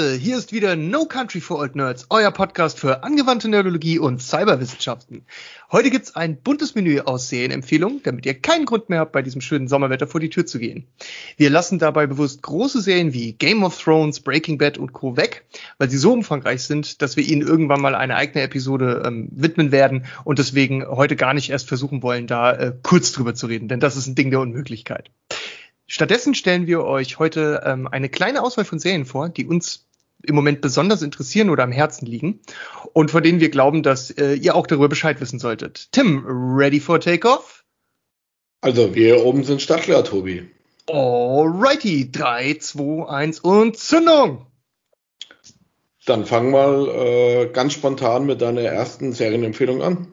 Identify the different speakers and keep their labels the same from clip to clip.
Speaker 1: Leute, hier ist wieder No Country for Old Nerds, euer Podcast für angewandte Nerdologie und Cyberwissenschaften. Heute gibt's ein buntes Menü aus Serienempfehlungen, damit ihr keinen Grund mehr habt, bei diesem schönen Sommerwetter vor die Tür zu gehen. Wir lassen dabei bewusst große Serien wie Game of Thrones, Breaking Bad und Co. weg, weil sie so umfangreich sind, dass wir ihnen irgendwann mal eine eigene Episode ähm, widmen werden und deswegen heute gar nicht erst versuchen wollen, da äh, kurz drüber zu reden, denn das ist ein Ding der Unmöglichkeit. Stattdessen stellen wir euch heute ähm, eine kleine Auswahl von Serien vor, die uns im Moment besonders interessieren oder am Herzen liegen und von denen wir glauben, dass äh, ihr auch darüber Bescheid wissen solltet. Tim, ready for takeoff?
Speaker 2: Also, wir oben sind startklar, Tobi.
Speaker 1: Alrighty, 3, 2, 1 und Zündung!
Speaker 2: Dann fang mal äh, ganz spontan mit deiner ersten Serienempfehlung an.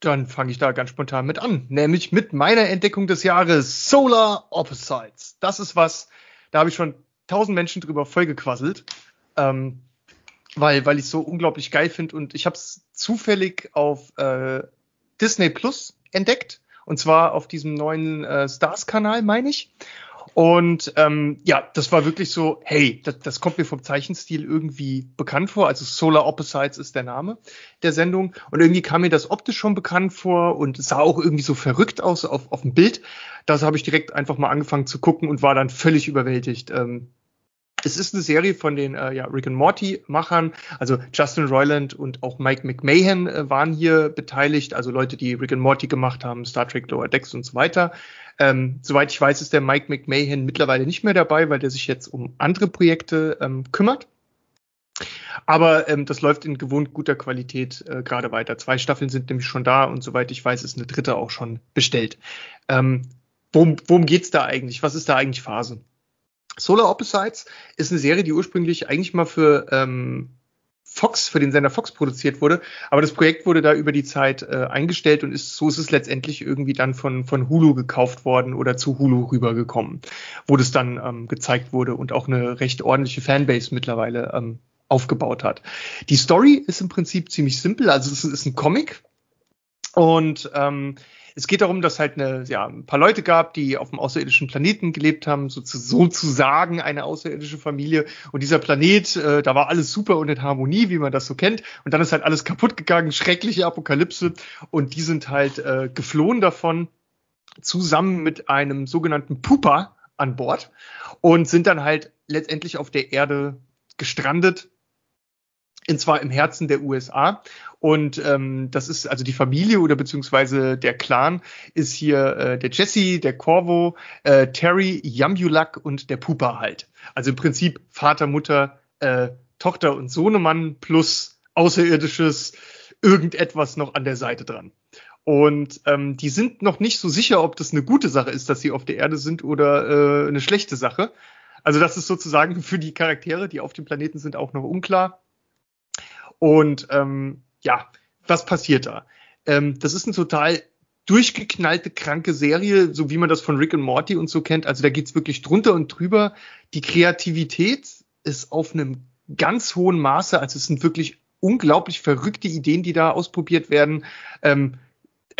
Speaker 1: Dann fange ich da ganz spontan mit an, nämlich mit meiner Entdeckung des Jahres Solar Opposites. Das ist was, da habe ich schon tausend Menschen drüber vollgequasselt, ähm, weil, weil ich so unglaublich geil finde und ich habe es zufällig auf äh, Disney Plus entdeckt und zwar auf diesem neuen äh, Stars-Kanal, meine ich. Und ähm, ja, das war wirklich so, hey, das, das kommt mir vom Zeichenstil irgendwie bekannt vor. Also Solar Opposites ist der Name der Sendung. Und irgendwie kam mir das optisch schon bekannt vor und sah auch irgendwie so verrückt aus auf, auf dem Bild. Das habe ich direkt einfach mal angefangen zu gucken und war dann völlig überwältigt. Ähm, es ist eine Serie von den äh, ja, Rick and Morty Machern, also Justin Roiland und auch Mike McMahon äh, waren hier beteiligt, also Leute, die Rick and Morty gemacht haben, Star Trek Lower Decks und so weiter. Ähm, soweit ich weiß, ist der Mike McMahon mittlerweile nicht mehr dabei, weil der sich jetzt um andere Projekte ähm, kümmert. Aber ähm, das läuft in gewohnt guter Qualität äh, gerade weiter. Zwei Staffeln sind nämlich schon da und soweit ich weiß, ist eine dritte auch schon bestellt. Ähm, worum, worum geht's da eigentlich? Was ist da eigentlich Phase? Solar Opposites ist eine Serie, die ursprünglich eigentlich mal für ähm, Fox, für den Sender Fox produziert wurde. Aber das Projekt wurde da über die Zeit äh, eingestellt und ist, so ist es letztendlich irgendwie dann von, von Hulu gekauft worden oder zu Hulu rübergekommen, wo das dann ähm, gezeigt wurde und auch eine recht ordentliche Fanbase mittlerweile ähm, aufgebaut hat. Die Story ist im Prinzip ziemlich simpel, also es ist ein Comic und ähm, es geht darum, dass halt eine, ja, ein paar Leute gab, die auf einem außerirdischen Planeten gelebt haben, sozusagen eine außerirdische Familie. Und dieser Planet, äh, da war alles super und in Harmonie, wie man das so kennt. Und dann ist halt alles kaputt gegangen, schreckliche Apokalypse. Und die sind halt äh, geflohen davon, zusammen mit einem sogenannten Pupa an Bord und sind dann halt letztendlich auf der Erde gestrandet und zwar im Herzen der USA. Und ähm, das ist also die Familie oder beziehungsweise der Clan ist hier äh, der Jesse, der Corvo, äh, Terry, Yambulak und der Pupa halt. Also im Prinzip Vater, Mutter, äh, Tochter und Sohnemann plus außerirdisches irgendetwas noch an der Seite dran. Und ähm, die sind noch nicht so sicher, ob das eine gute Sache ist, dass sie auf der Erde sind oder äh, eine schlechte Sache. Also das ist sozusagen für die Charaktere, die auf dem Planeten sind, auch noch unklar. Und ähm, ja, was passiert da? Ähm, das ist eine total durchgeknallte, kranke Serie, so wie man das von Rick und Morty und so kennt. Also da geht's wirklich drunter und drüber. Die Kreativität ist auf einem ganz hohen Maße. Also es sind wirklich unglaublich verrückte Ideen, die da ausprobiert werden. Ähm,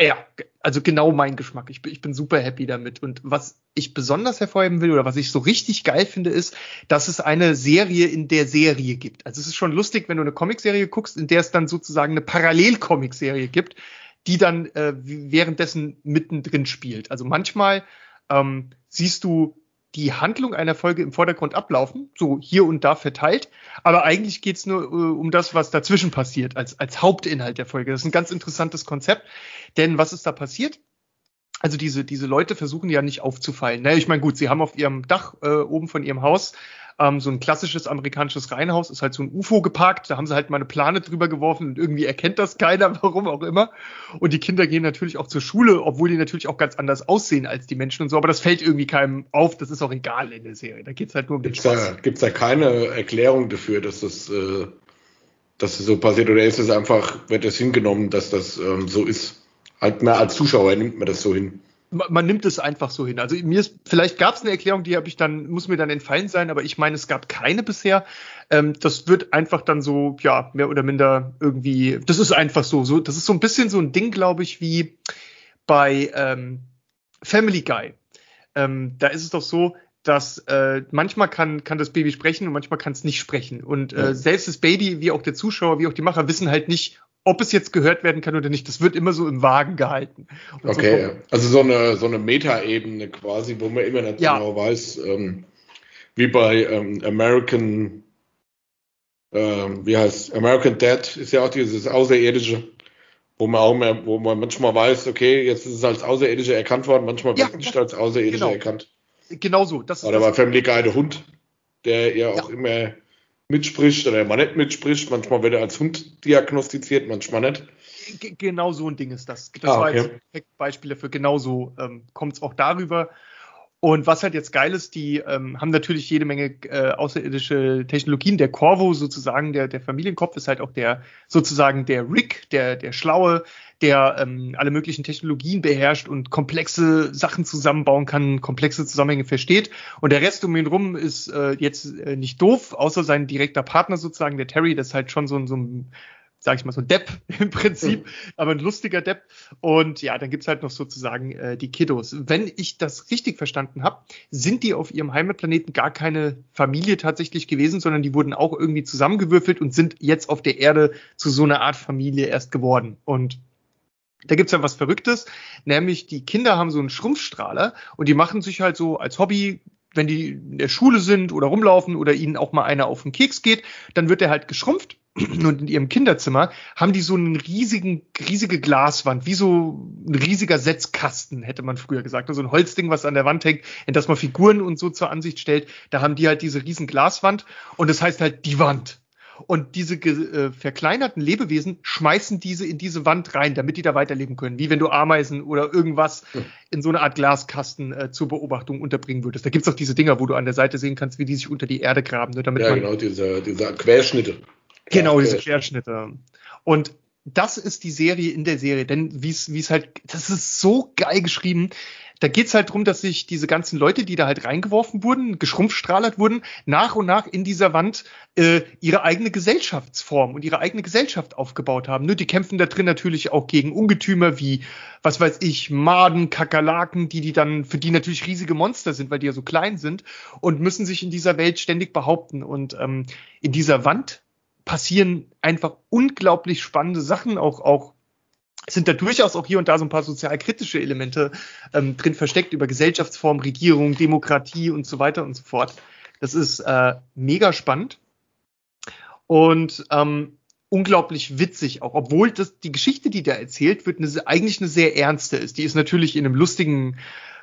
Speaker 1: ja, also genau mein Geschmack. Ich bin, ich bin super happy damit. Und was ich besonders hervorheben will oder was ich so richtig geil finde, ist, dass es eine Serie in der Serie gibt. Also es ist schon lustig, wenn du eine Comicserie guckst, in der es dann sozusagen eine Parallel-Comic-Serie gibt, die dann äh, währenddessen mittendrin spielt. Also manchmal ähm, siehst du die Handlung einer Folge im Vordergrund ablaufen, so hier und da verteilt. Aber eigentlich geht's nur äh, um das, was dazwischen passiert, als, als Hauptinhalt der Folge. Das ist ein ganz interessantes Konzept. Denn was ist da passiert? Also diese, diese Leute versuchen ja nicht aufzufallen. Ne? Ich meine, gut, sie haben auf ihrem Dach äh, oben von ihrem Haus ähm, so ein klassisches amerikanisches Reihenhaus, ist halt so ein UFO geparkt, da haben sie halt mal eine Plane drüber geworfen und irgendwie erkennt das keiner, warum auch immer. Und die Kinder gehen natürlich auch zur Schule, obwohl die natürlich auch ganz anders aussehen als die Menschen und so, aber das fällt irgendwie keinem auf, das ist auch egal in der Serie. Da geht's halt nur um
Speaker 2: den gibt's Spaß. Da, gibt's da keine Erklärung dafür, dass das, äh, dass das so passiert oder ist es einfach, wird das hingenommen, dass das ähm, so ist? Halt, na, als Zuschauer nimmt man das so hin.
Speaker 1: Man, nimmt es einfach so hin. Also mir ist, vielleicht gab es eine Erklärung, die habe ich dann, muss mir dann entfallen sein, aber ich meine, es gab keine bisher. Ähm, das wird einfach dann so, ja, mehr oder minder irgendwie, das ist einfach so, so, das ist so ein bisschen so ein Ding, glaube ich, wie bei ähm, Family Guy. Ähm, da ist es doch so, dass äh, manchmal kann, kann das Baby sprechen und manchmal kann es nicht sprechen. Und äh, selbst das Baby, wie auch der Zuschauer, wie auch die Macher, wissen halt nicht, ob es jetzt gehört werden kann oder nicht. Das wird immer so im Wagen gehalten.
Speaker 2: Und okay, so also so eine, so eine Meta-Ebene quasi, wo man immer nicht
Speaker 1: Ja.
Speaker 2: genau weiß, ähm, wie bei ähm, American, ähm, wie heißt American Dad ist ja auch dieses Außerirdische, wo man auch mehr, wo man manchmal weiß, okay, jetzt ist es als Außerirdische erkannt worden, manchmal
Speaker 1: Ja,
Speaker 2: wird nicht als Außerirdische
Speaker 1: genau.
Speaker 2: erkannt.
Speaker 1: Genau so. Das,
Speaker 2: Oder bei Family Guy der Hund, der ja
Speaker 1: Ja.
Speaker 2: auch immer mitspricht oder mal nicht mitspricht. Manchmal wird er als Hund diagnostiziert, manchmal nicht.
Speaker 1: G- genau so ein Ding ist das. Das
Speaker 2: Ah,
Speaker 1: war
Speaker 2: okay.
Speaker 1: jetzt ein Beispiel dafür. Genauso ähm, kommt es auch darüber. Und was halt jetzt geil ist, die ähm, haben natürlich jede Menge äh, außerirdische Technologien. Der Corvo sozusagen, der, der Familienkopf ist halt auch der sozusagen der Rick, der, der Schlaue, der ähm, alle möglichen Technologien beherrscht und komplexe Sachen zusammenbauen kann, komplexe Zusammenhänge versteht. Und der Rest um ihn rum ist äh, jetzt äh, nicht doof, außer sein direkter Partner sozusagen, der Terry, das ist halt schon so, so ein sag ich mal so ein Depp im Prinzip, aber ein lustiger Depp. Und ja, dann gibt's halt noch sozusagen äh, die Kiddos. Wenn ich das richtig verstanden habe, sind die auf ihrem Heimatplaneten gar keine Familie tatsächlich gewesen, sondern die wurden auch irgendwie zusammengewürfelt und sind jetzt auf der Erde zu so einer Art Familie erst geworden. Und da gibt's ja was Verrücktes, nämlich die Kinder haben so einen Schrumpfstrahler und die machen sich halt so als Hobby, wenn die in der Schule sind oder rumlaufen oder ihnen auch mal einer auf den Keks geht, dann wird er halt geschrumpft und in ihrem Kinderzimmer haben die so einen riesigen, riesige Glaswand, wie so ein riesiger Setzkasten, hätte man früher gesagt. Also ein Holzding, was an der Wand hängt, in das man Figuren und so zur Ansicht stellt. Da haben die halt diese riesen Glaswand und das heißt halt die Wand. Und diese äh, verkleinerten Lebewesen schmeißen diese in diese Wand rein, damit die da weiterleben können. Wie wenn du Ameisen oder irgendwas in so eine Art Glaskasten äh, zur Beobachtung unterbringen würdest. Da gibt's auch diese Dinger, wo du an der Seite sehen kannst, wie die sich unter die Erde graben, ne, damit
Speaker 2: Ja, genau, diese, diese Querschnitte.
Speaker 1: Genau, diese
Speaker 2: Querschnitte.
Speaker 1: Und das ist die Serie in der Serie, denn wie es es halt, das ist so geil geschrieben. Da geht's halt drum, dass sich diese ganzen Leute, die da halt reingeworfen wurden, geschrumpfstrahlert wurden, nach und nach in dieser Wand äh, ihre eigene Gesellschaftsform und ihre eigene Gesellschaft aufgebaut haben. Ne? Die kämpfen da drin natürlich auch gegen Ungetümer wie, was weiß ich, Maden, Kakerlaken, die die dann, für die natürlich riesige Monster sind, weil die ja so klein sind und müssen sich in dieser Welt ständig behaupten. Und ähm, in dieser Wand passieren einfach unglaublich spannende Sachen, auch, auch sind da durchaus auch hier und da so ein paar sozialkritische Elemente ähm, drin versteckt über Gesellschaftsform, Regierung, Demokratie und so weiter und so fort. Das ist äh, mega spannend und ähm, unglaublich witzig auch, obwohl das die Geschichte, die da erzählt wird, eine, eigentlich eine sehr ernste ist. Die ist natürlich in einem lustigen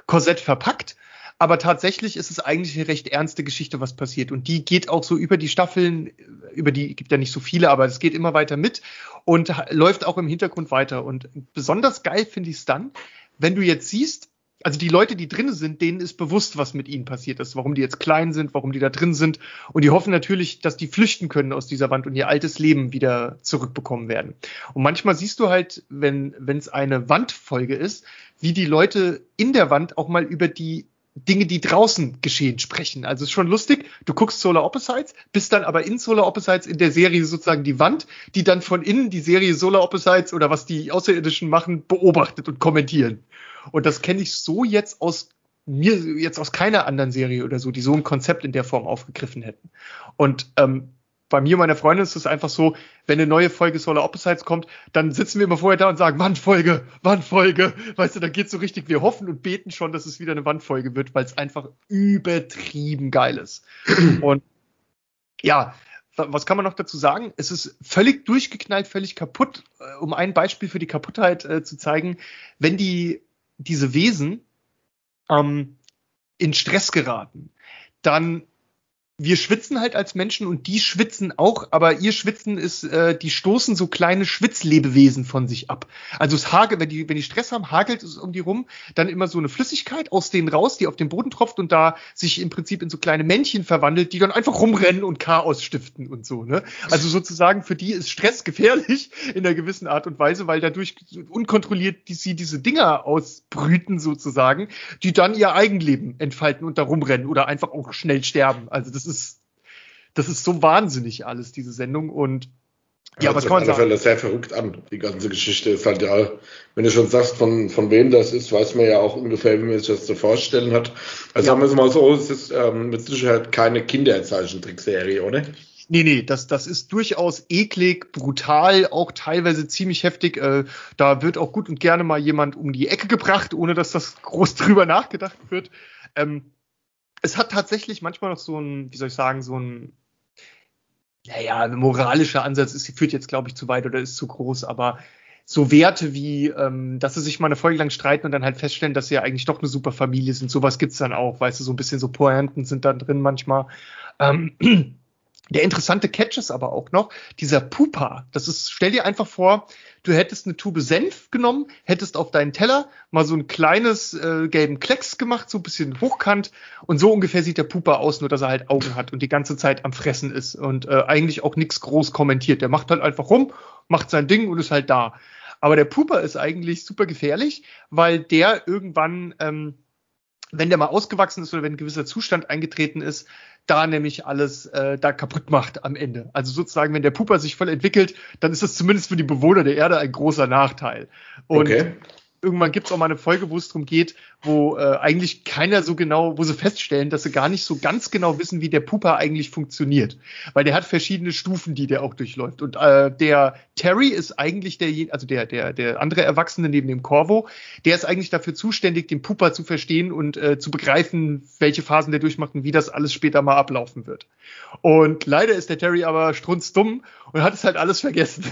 Speaker 1: Korsett verpackt, aber tatsächlich ist es eigentlich eine recht ernste Geschichte, was passiert. Und die geht auch so über die Staffeln, über die gibt ja nicht so viele, aber es geht immer weiter mit und läuft auch im Hintergrund weiter. Und besonders geil finde ich es dann, wenn du jetzt siehst, also die Leute, die drinnen sind, denen ist bewusst, was mit ihnen passiert ist, warum die jetzt klein sind, warum die da drin sind. Und die hoffen natürlich, dass die flüchten können aus dieser Wand und ihr altes Leben wieder zurückbekommen werden. Und manchmal siehst du halt, wenn es eine Wandfolge ist, wie die Leute in der Wand auch mal über die Dinge, die draußen geschehen, sprechen. Also ist schon lustig. Du guckst Solar Opposites, bist dann aber in Solar Opposites in der Serie sozusagen die Wand, die dann von innen die Serie Solar Opposites oder was die Außerirdischen machen, beobachtet und kommentieren. Und das kenne ich so jetzt aus mir jetzt aus keiner anderen Serie oder so, die so ein Konzept in der Form aufgegriffen hätten. Und ähm, bei mir und meiner Freundin ist es einfach so, wenn eine neue Folge Solar Opposites kommt, dann sitzen wir immer vorher da und sagen, Wandfolge, Wandfolge. Weißt du, dann geht's so richtig, wir hoffen und beten schon, dass es wieder eine Wandfolge wird, weil es einfach übertrieben geil ist. und ja, wa- was kann man noch dazu sagen? Es ist völlig durchgeknallt, völlig kaputt. Äh, Um ein Beispiel für die Kaputtheit äh, zu zeigen, wenn die diese Wesen ähm, in Stress geraten, dann wir schwitzen halt als Menschen und die schwitzen auch, aber ihr Schwitzen ist, äh, die stoßen so kleine Schwitzlebewesen von sich ab. Also es hagelt, wenn die, wenn die Stress haben, hagelt es um die rum, dann immer so eine Flüssigkeit aus denen raus, die auf den Boden tropft und da sich im Prinzip in so kleine Männchen verwandelt, die dann einfach rumrennen und Chaos stiften und so, ne? Also sozusagen für die ist Stress gefährlich in einer gewissen Art und Weise, weil dadurch unkontrolliert die, sie diese Dinger ausbrüten sozusagen, die dann ihr Eigenleben entfalten und da rumrennen oder einfach auch schnell sterben. Also das ist, das ist so wahnsinnig alles, diese Sendung. Und
Speaker 2: Ja, aber es kann man sagen. sehr verrückt an. Die ganze Geschichte ist halt ja, wenn du schon sagst, von, von wem das ist, weiß man ja auch ungefähr, wie man sich das zu vorstellen hat. Also ja. sagen wir es mal so, es ist ähm, mit Sicherheit keine Kinderzeichentrickserie, oder?
Speaker 1: Nee, nee, das, das ist durchaus eklig, brutal, auch teilweise ziemlich heftig. Äh, da wird auch gut und gerne mal jemand um die Ecke gebracht, ohne dass das groß drüber nachgedacht wird. Ähm, es hat tatsächlich manchmal noch so ein, wie soll ich sagen, so ein naja, ein moralischer Ansatz ist, führt jetzt, glaube ich, zu weit oder ist zu groß, aber so Werte wie, ähm, dass sie sich mal eine Folge lang streiten und dann halt feststellen, dass sie ja eigentlich doch eine super Familie sind, sowas gibt's dann auch, weißt du, so ein bisschen so Pointen sind da drin manchmal. Ähm, der interessante Catch ist aber auch noch dieser Pupa. Das ist, stell dir einfach vor, du hättest eine Tube Senf genommen, hättest auf deinen Teller mal so ein kleines äh, gelben Klecks gemacht, so ein bisschen hochkant und so ungefähr sieht der Pupa aus, nur dass er halt Augen hat und die ganze Zeit am Fressen ist und äh, eigentlich auch nichts groß kommentiert. Der macht halt einfach rum, macht sein Ding und ist halt da. Aber der Pupa ist eigentlich super gefährlich, weil der irgendwann ähm, wenn der mal ausgewachsen ist oder wenn ein gewisser Zustand eingetreten ist, da nämlich alles äh, da kaputt macht am Ende. Also sozusagen, wenn der Pupa sich voll entwickelt, dann ist das zumindest für die Bewohner der Erde ein großer Nachteil. Und okay irgendwann gibt es auch mal eine Folge, wo es darum geht, wo äh, eigentlich keiner so genau, wo sie feststellen, dass sie gar nicht so ganz genau wissen, wie der Pupa eigentlich funktioniert. Weil der hat verschiedene Stufen, die der auch durchläuft. Und äh, der Terry ist eigentlich der, also der, der, der andere Erwachsene neben dem Corvo, der ist eigentlich dafür zuständig, den Pupa zu verstehen und äh, zu begreifen, welche Phasen der durchmacht und wie das alles später mal ablaufen wird. Und leider ist der Terry aber strunzdumm und hat es halt alles vergessen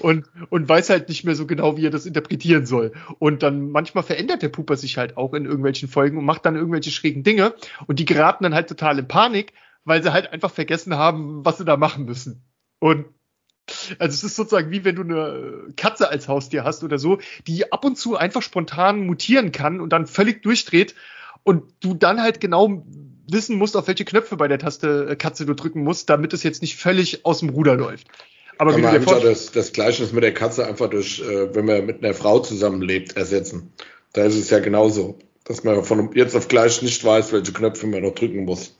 Speaker 1: und, und weiß halt nicht mehr so genau, wie er das interpretieren soll. Und dann manchmal verändert der Puper sich halt auch in irgendwelchen Folgen und macht dann irgendwelche schrägen Dinge und die geraten dann halt total in Panik, weil sie halt einfach vergessen haben, was sie da machen müssen. Und also es ist sozusagen wie wenn du eine Katze als Haustier hast oder so, die ab und zu einfach spontan mutieren kann und dann völlig durchdreht und du dann halt genau wissen musst, auf welche Knöpfe bei der Taste äh, Katze du drücken musst, damit es jetzt nicht völlig aus dem Ruder läuft.
Speaker 2: Aber Kann man einfach das, das Gleichnis mit der Katze einfach durch, äh, wenn man mit einer Frau zusammenlebt, ersetzen. Da ist es ja genauso, dass man von jetzt auf gleich nicht weiß, welche Knöpfe man noch drücken muss.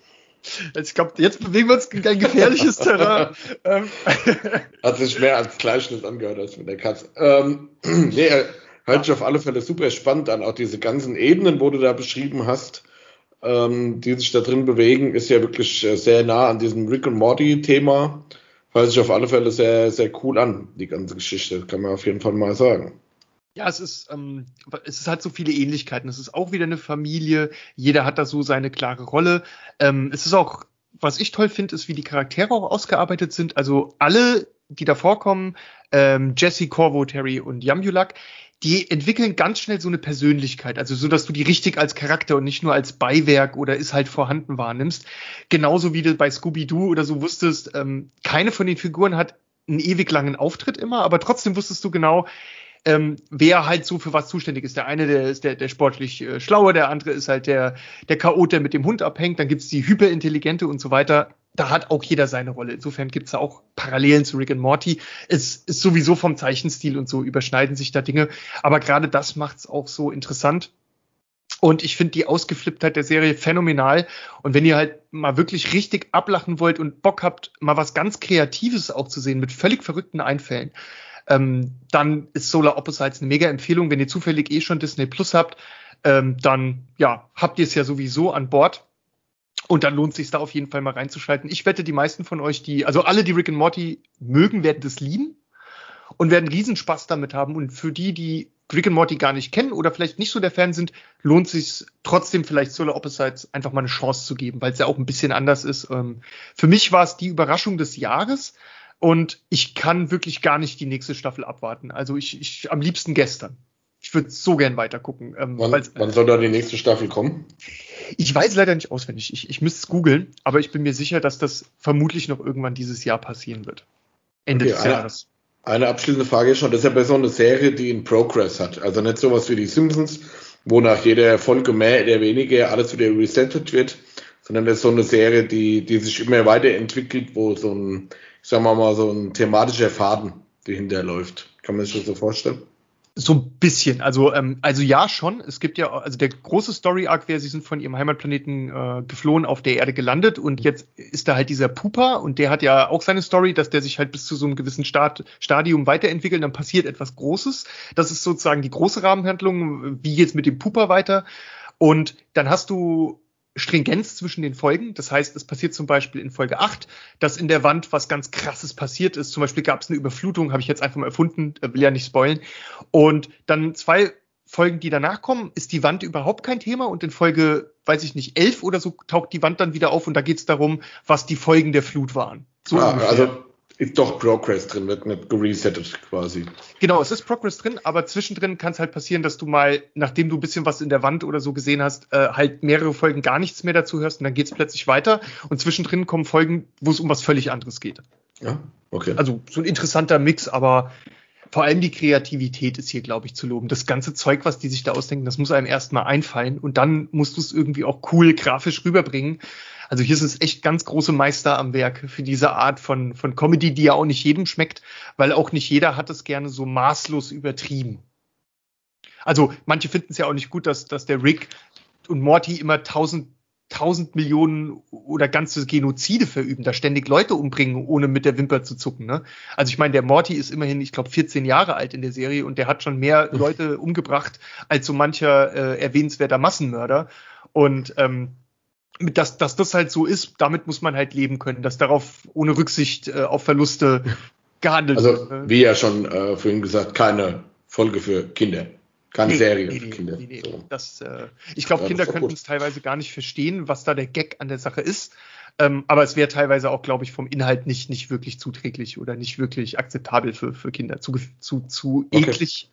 Speaker 1: Ich glaube, jetzt bewegen wir uns in ein gefährliches Terrain. Ähm.
Speaker 2: Hat sich mehr als Gleichnis angehört als mit der Katze. Ähm, nee, äh, hört sich auf alle Fälle super spannend an. Auch diese ganzen Ebenen, wo du da beschrieben hast, ähm, die sich da drin bewegen, ist ja wirklich äh, sehr nah an diesem Rick und Morty Thema hört sich auf alle Fälle sehr, sehr cool an, die ganze Geschichte, kann man auf jeden Fall mal sagen.
Speaker 1: Ja, es ist, ähm, es ist halt so viele Ähnlichkeiten. Es ist auch wieder eine Familie. Jeder hat da so seine klare Rolle. Ähm, es ist auch, was ich toll finde, ist, wie die Charaktere auch ausgearbeitet sind. Also alle, die da vorkommen, ähm, Jesse, Corvo, Terry und Yamulak, die entwickeln ganz schnell so eine Persönlichkeit, also so, dass du die richtig als Charakter und nicht nur als Beiwerk oder ist halt vorhanden wahrnimmst. Genauso wie du bei Scooby-Doo oder so wusstest, ähm, keine von den Figuren hat einen ewig langen Auftritt immer, aber trotzdem wusstest du genau, ähm, wer halt so für was zuständig ist. Der eine, der ist der, der sportlich äh, schlaue, der andere ist halt der, der Chaot, der mit dem Hund abhängt, dann gibt's die Hyperintelligente und so weiter da hat auch jeder seine Rolle. Insofern gibt's da auch Parallelen zu Rick and Morty. Es ist sowieso vom Zeichenstil und so überschneiden sich da Dinge. Aber gerade das macht's auch so interessant. Und ich finde die Ausgeflipptheit der Serie phänomenal. Und wenn ihr halt mal wirklich richtig ablachen wollt und Bock habt, mal was ganz Kreatives auch zu sehen mit völlig verrückten Einfällen, ähm, dann ist Solar Opposites eine mega Empfehlung. Wenn ihr zufällig eh schon Disney Plus habt, ähm, dann ja, habt ihr es ja sowieso an Bord. Und dann lohnt es sich da auf jeden Fall mal reinzuschalten. Ich wette, die meisten von euch, die, also alle, die Rick and Morty mögen, werden das lieben und werden Riesenspaß damit haben. Und für die, die Rick and Morty gar nicht kennen oder vielleicht nicht so der Fan sind, lohnt sich trotzdem vielleicht Solar Opposites einfach mal eine Chance zu geben, weil es ja auch ein bisschen anders ist. Ähm, für mich war es die Überraschung des Jahres und ich kann wirklich gar nicht die nächste Staffel abwarten. Also ich, ich am liebsten gestern. Ich würde so gern weiter gucken.
Speaker 2: Ähm, wann, wann soll da die nächste Staffel kommen?
Speaker 1: Ich weiß leider nicht auswendig. Ich, ich müsste es googeln, aber ich bin mir sicher, dass das vermutlich noch irgendwann dieses Jahr passieren wird.
Speaker 2: Ende okay, des eine, Jahres. Eine abschließende Frage schon. Das ist ja bei so einer Serie, die in Progress hat. Also nicht sowas wie die Simpsons, wo nach jeder Folge mehr oder weniger alles wieder resettet wird, sondern das ist so eine Serie, die, die sich immer weiterentwickelt, wo so ein, ich sag mal, mal so ein thematischer Faden dahinter läuft. Kann man sich das so vorstellen?
Speaker 1: So ein bisschen. Also, ähm, also ja, schon. Es gibt ja, also der große Story-Arc wäre, sie sind von ihrem Heimatplaneten äh, geflohen, auf der Erde gelandet und jetzt ist da halt dieser Pupa und der hat ja auch seine Story, dass der sich halt bis zu so einem gewissen Start, Stadium weiterentwickelt, dann passiert etwas Großes. Das ist sozusagen die große Rahmenhandlung, wie geht's mit dem Pupa weiter. Und dann hast du Stringenz zwischen den Folgen. Das heißt, es passiert zum Beispiel in Folge 8, dass in der Wand was ganz krasses passiert ist. Zum Beispiel gab es eine Überflutung, habe ich jetzt einfach mal erfunden, äh, will ja nicht spoilen. Und dann zwei Folgen, die danach kommen, ist die Wand überhaupt kein Thema und in Folge, weiß ich nicht, elf oder so taucht die Wand dann wieder auf und da geht es darum, was die Folgen der Flut waren. So
Speaker 2: ah, also ist doch Progress drin, wird nicht geresettet quasi.
Speaker 1: Genau, es ist Progress drin, aber zwischendrin kann es halt passieren, dass du mal, nachdem du ein bisschen was in der Wand oder so gesehen hast, äh, halt mehrere Folgen gar nichts mehr dazu hörst und dann geht es plötzlich weiter und zwischendrin kommen Folgen, wo es um was völlig anderes geht.
Speaker 2: Ja, okay.
Speaker 1: Also so ein interessanter Mix, aber vor allem die Kreativität ist hier, glaube ich, zu loben. Das ganze Zeug, was die sich da ausdenken, das muss einem erstmal einfallen und dann musst du es irgendwie auch cool grafisch rüberbringen. Also hier sind es echt ganz große Meister am Werk für diese Art von, von Comedy, die ja auch nicht jedem schmeckt, weil auch nicht jeder hat es gerne so maßlos übertrieben. Also manche finden es ja auch nicht gut, dass, dass der Rick und Morty immer tausend tausend Millionen oder ganze Genozide verüben, da ständig Leute umbringen, ohne mit der Wimper zu zucken. Ne? Also ich meine, der Morty ist immerhin, ich glaube, 14 Jahre alt in der Serie und der hat schon mehr Leute umgebracht als so mancher äh, erwähnenswerter Massenmörder. Und ähm, dass, dass das halt so ist, damit muss man halt leben können, dass darauf ohne Rücksicht äh, auf Verluste gehandelt
Speaker 2: also, wird. Also, wie ja schon äh, vorhin gesagt, keine Folge für Kinder. Keine nee, Serie nee, für Kinder. Nee,
Speaker 1: so. das, äh, ich glaube, ja, Kinder könnten es teilweise gar nicht verstehen, was da der Gag an der Sache ist. Ähm, aber es wäre teilweise auch, glaube ich, vom Inhalt nicht, nicht wirklich zuträglich oder nicht wirklich akzeptabel für, für Kinder. Zu, zu, zu okay. eklig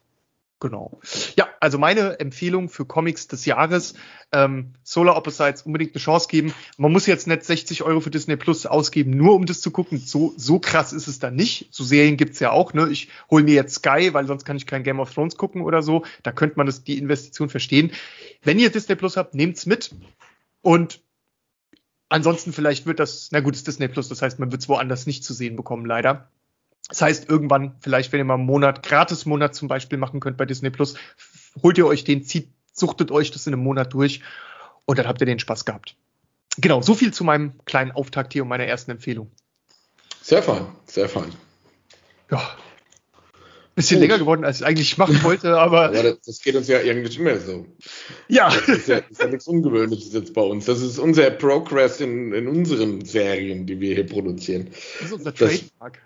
Speaker 1: Genau. Ja, also meine Empfehlung für Comics des Jahres, ähm, Solar Opposites unbedingt eine Chance geben. Man muss jetzt nicht 60 Euro für Disney Plus ausgeben, nur um das zu gucken. So, so krass ist es dann nicht. So Serien gibt's ja auch. Ne? Ich hole mir jetzt Sky, weil sonst kann ich kein Game of Thrones gucken oder so. Da könnte man das, die Investition verstehen. Wenn ihr Disney Plus habt, nehmt's mit. Und ansonsten vielleicht wird das, na gut, ist Disney Plus, das heißt, man wird es woanders nicht zu sehen bekommen, leider. Das heißt, irgendwann, vielleicht, wenn ihr mal einen Monat, Gratis-Monat zum Beispiel machen könnt bei Disney Plus, holt ihr euch den, zieht, suchtet euch das in einem Monat durch und dann habt ihr den Spaß gehabt. Genau, so viel zu meinem kleinen Auftakt hier und meiner ersten Empfehlung.
Speaker 2: Sehr fein, sehr fein.
Speaker 1: Ja. Bisschen Gut. länger geworden, als ich eigentlich machen wollte, aber.
Speaker 2: Ja, das, geht uns ja eigentlich immer so.
Speaker 1: Ja.
Speaker 2: Das ist ja, das ist ja nichts Ungewöhnliches jetzt bei uns. Das ist unser Progress in, in unseren Serien, die wir hier produzieren. Das ist unser Trademark.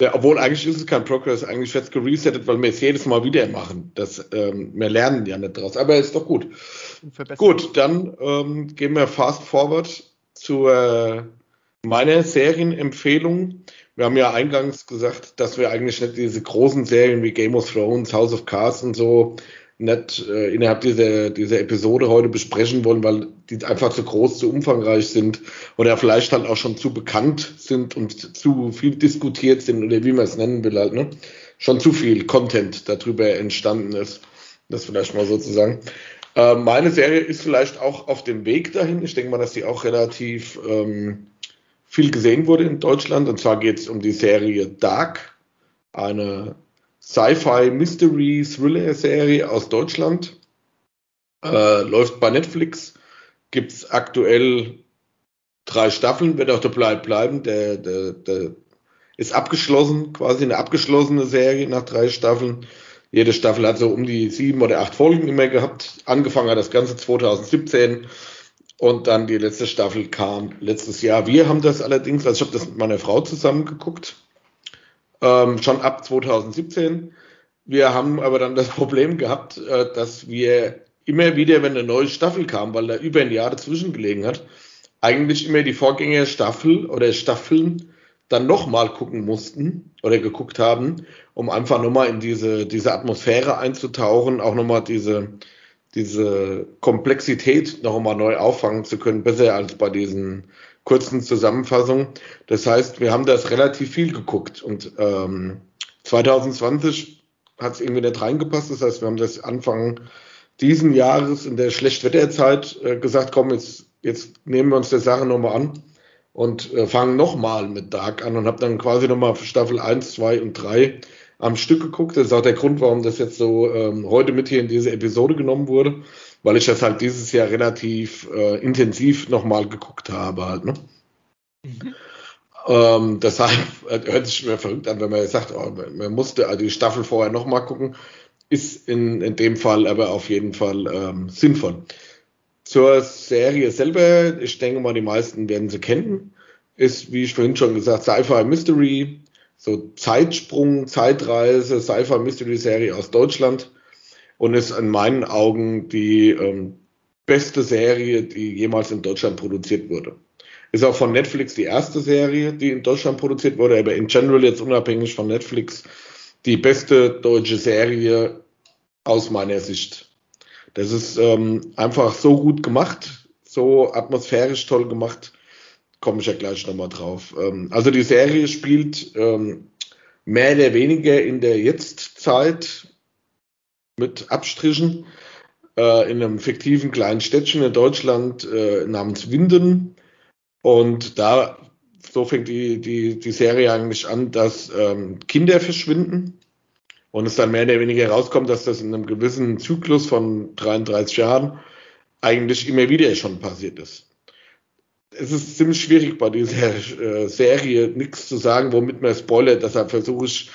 Speaker 2: Ja, obwohl eigentlich ist es kein Progress, eigentlich wird es geresettet, weil wir es jedes Mal wieder machen. Das, ähm, wir lernen ja nicht draus, aber ist doch gut. Gut, dann ähm, gehen wir fast forward zu äh, meiner Serienempfehlung. Wir haben ja eingangs gesagt, dass wir eigentlich nicht diese großen Serien wie Game of Thrones, House of Cards und so nicht äh, innerhalb dieser, dieser Episode heute besprechen wollen, weil die einfach zu groß, zu umfangreich sind oder vielleicht halt auch schon zu bekannt sind und zu viel diskutiert sind oder wie man es nennen will halt, ne? Schon zu viel Content darüber entstanden ist. Das vielleicht mal sozusagen. Äh, meine Serie ist vielleicht auch auf dem Weg dahin. Ich denke mal, dass die auch relativ ähm, viel gesehen wurde in Deutschland. Und zwar geht es um die Serie Dark, eine Sci-Fi Mystery Thriller Serie aus Deutschland. Äh, läuft bei Netflix. Gibt es aktuell drei Staffeln, wird auch dabei bleiben. Der, der, der ist abgeschlossen, quasi eine abgeschlossene Serie nach drei Staffeln. Jede Staffel hat so um die sieben oder acht Folgen immer gehabt. Angefangen hat das Ganze 2017 und dann die letzte Staffel kam letztes Jahr. Wir haben das allerdings, also ich habe das mit meiner Frau zusammen geguckt ähm, schon ab 2017. Wir haben aber dann das Problem gehabt, äh, dass wir immer wieder, wenn eine neue Staffel kam, weil da über ein Jahr dazwischen gelegen hat, eigentlich immer die Vorgängerstaffel oder Staffeln dann nochmal gucken mussten oder geguckt haben, um einfach nochmal in diese, diese Atmosphäre einzutauchen, auch nochmal diese, diese Komplexität nochmal neu auffangen zu können, besser als bei diesen kurzen Zusammenfassung. Das heißt, wir haben das relativ viel geguckt und ähm, 2020 hat es irgendwie nicht reingepasst. Das heißt, wir haben das Anfang diesen Jahres in der Schlechtwetterzeit äh, gesagt, komm, jetzt, jetzt nehmen wir uns der Sache nochmal an und äh, fangen nochmal mit Dark an und habe dann quasi nochmal Staffel 1, 2 und 3 am Stück geguckt. Das ist auch der Grund, warum das jetzt so ähm, heute mit hier in diese Episode genommen wurde, weil ich das halt dieses Jahr relativ äh, intensiv nochmal geguckt habe halt, ne? Mhm. Ähm, deshalb äh, hört sich mir verrückt an, wenn man sagt, oh, man musste die Staffel vorher nochmal gucken. Ist in, in dem Fall aber auf jeden Fall ähm, sinnvoll. Zur Serie selber, ich denke mal, die meisten werden sie kennen. Ist, wie ich vorhin schon gesagt, Sci-Fi Mystery, so Zeitsprung, Zeitreise, Sci-Fi Mystery Serie aus Deutschland und ist in meinen Augen die ähm, beste Serie, die jemals in Deutschland produziert wurde. Ist auch von Netflix die erste Serie, die in Deutschland produziert wurde, aber in general jetzt unabhängig von Netflix die beste deutsche Serie aus meiner Sicht. Das ist ähm, einfach so gut gemacht, so atmosphärisch toll gemacht komme ich ja gleich nochmal drauf. Ähm, also die Serie spielt ähm, mehr oder weniger in der Jetztzeit mit Abstrichen äh, in einem fiktiven kleinen Städtchen in Deutschland äh, namens Winden. Und da, so fängt die, die, die Serie eigentlich an, dass ähm, Kinder verschwinden und es dann mehr oder weniger herauskommt, dass das in einem gewissen Zyklus von 33 Jahren eigentlich immer wieder schon passiert ist es ist ziemlich schwierig bei dieser äh, Serie nichts zu sagen, womit man spoilert. Deshalb versuche ich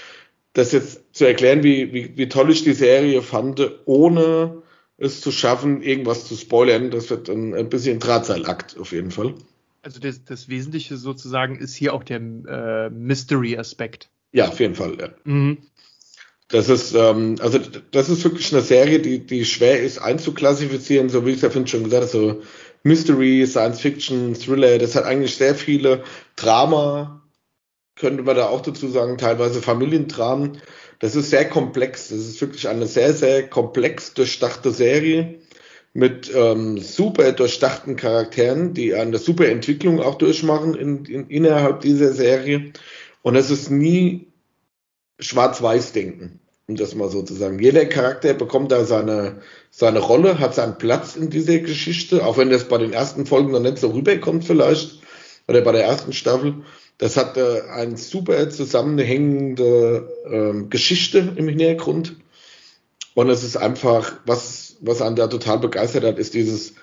Speaker 2: das jetzt zu erklären, wie, wie, wie toll ich die Serie fand, ohne es zu schaffen, irgendwas zu spoilern. Das wird ein, ein bisschen Drahtseilakt auf jeden Fall.
Speaker 1: Also das, das Wesentliche sozusagen ist hier auch der äh, Mystery-Aspekt.
Speaker 2: Ja, auf jeden Fall. Ja. Mhm. Das ist, ähm, also das ist wirklich eine Serie, die, die schwer ist einzuklassifizieren, so wie ich es ja vorhin schon gesagt habe, so Mystery, Science Fiction, Thriller, das hat eigentlich sehr viele Drama, könnte man da auch dazu sagen, teilweise Familiendramen. Das ist sehr komplex. Das ist wirklich eine sehr, sehr komplex durchdachte Serie mit ähm, super durchdachten Charakteren, die eine super Entwicklung auch durchmachen in, in, innerhalb dieser Serie. Und es ist nie Schwarz-Weiß-Denken um das mal so zu sagen. Jeder Charakter bekommt da seine, seine Rolle, hat seinen Platz in dieser Geschichte, auch wenn das bei den ersten Folgen noch nicht so rüberkommt vielleicht, oder bei der ersten Staffel. Das hat äh, eine super zusammenhängende äh, Geschichte im Hintergrund. Und es ist einfach, was, was einen da total begeistert hat, ist dieses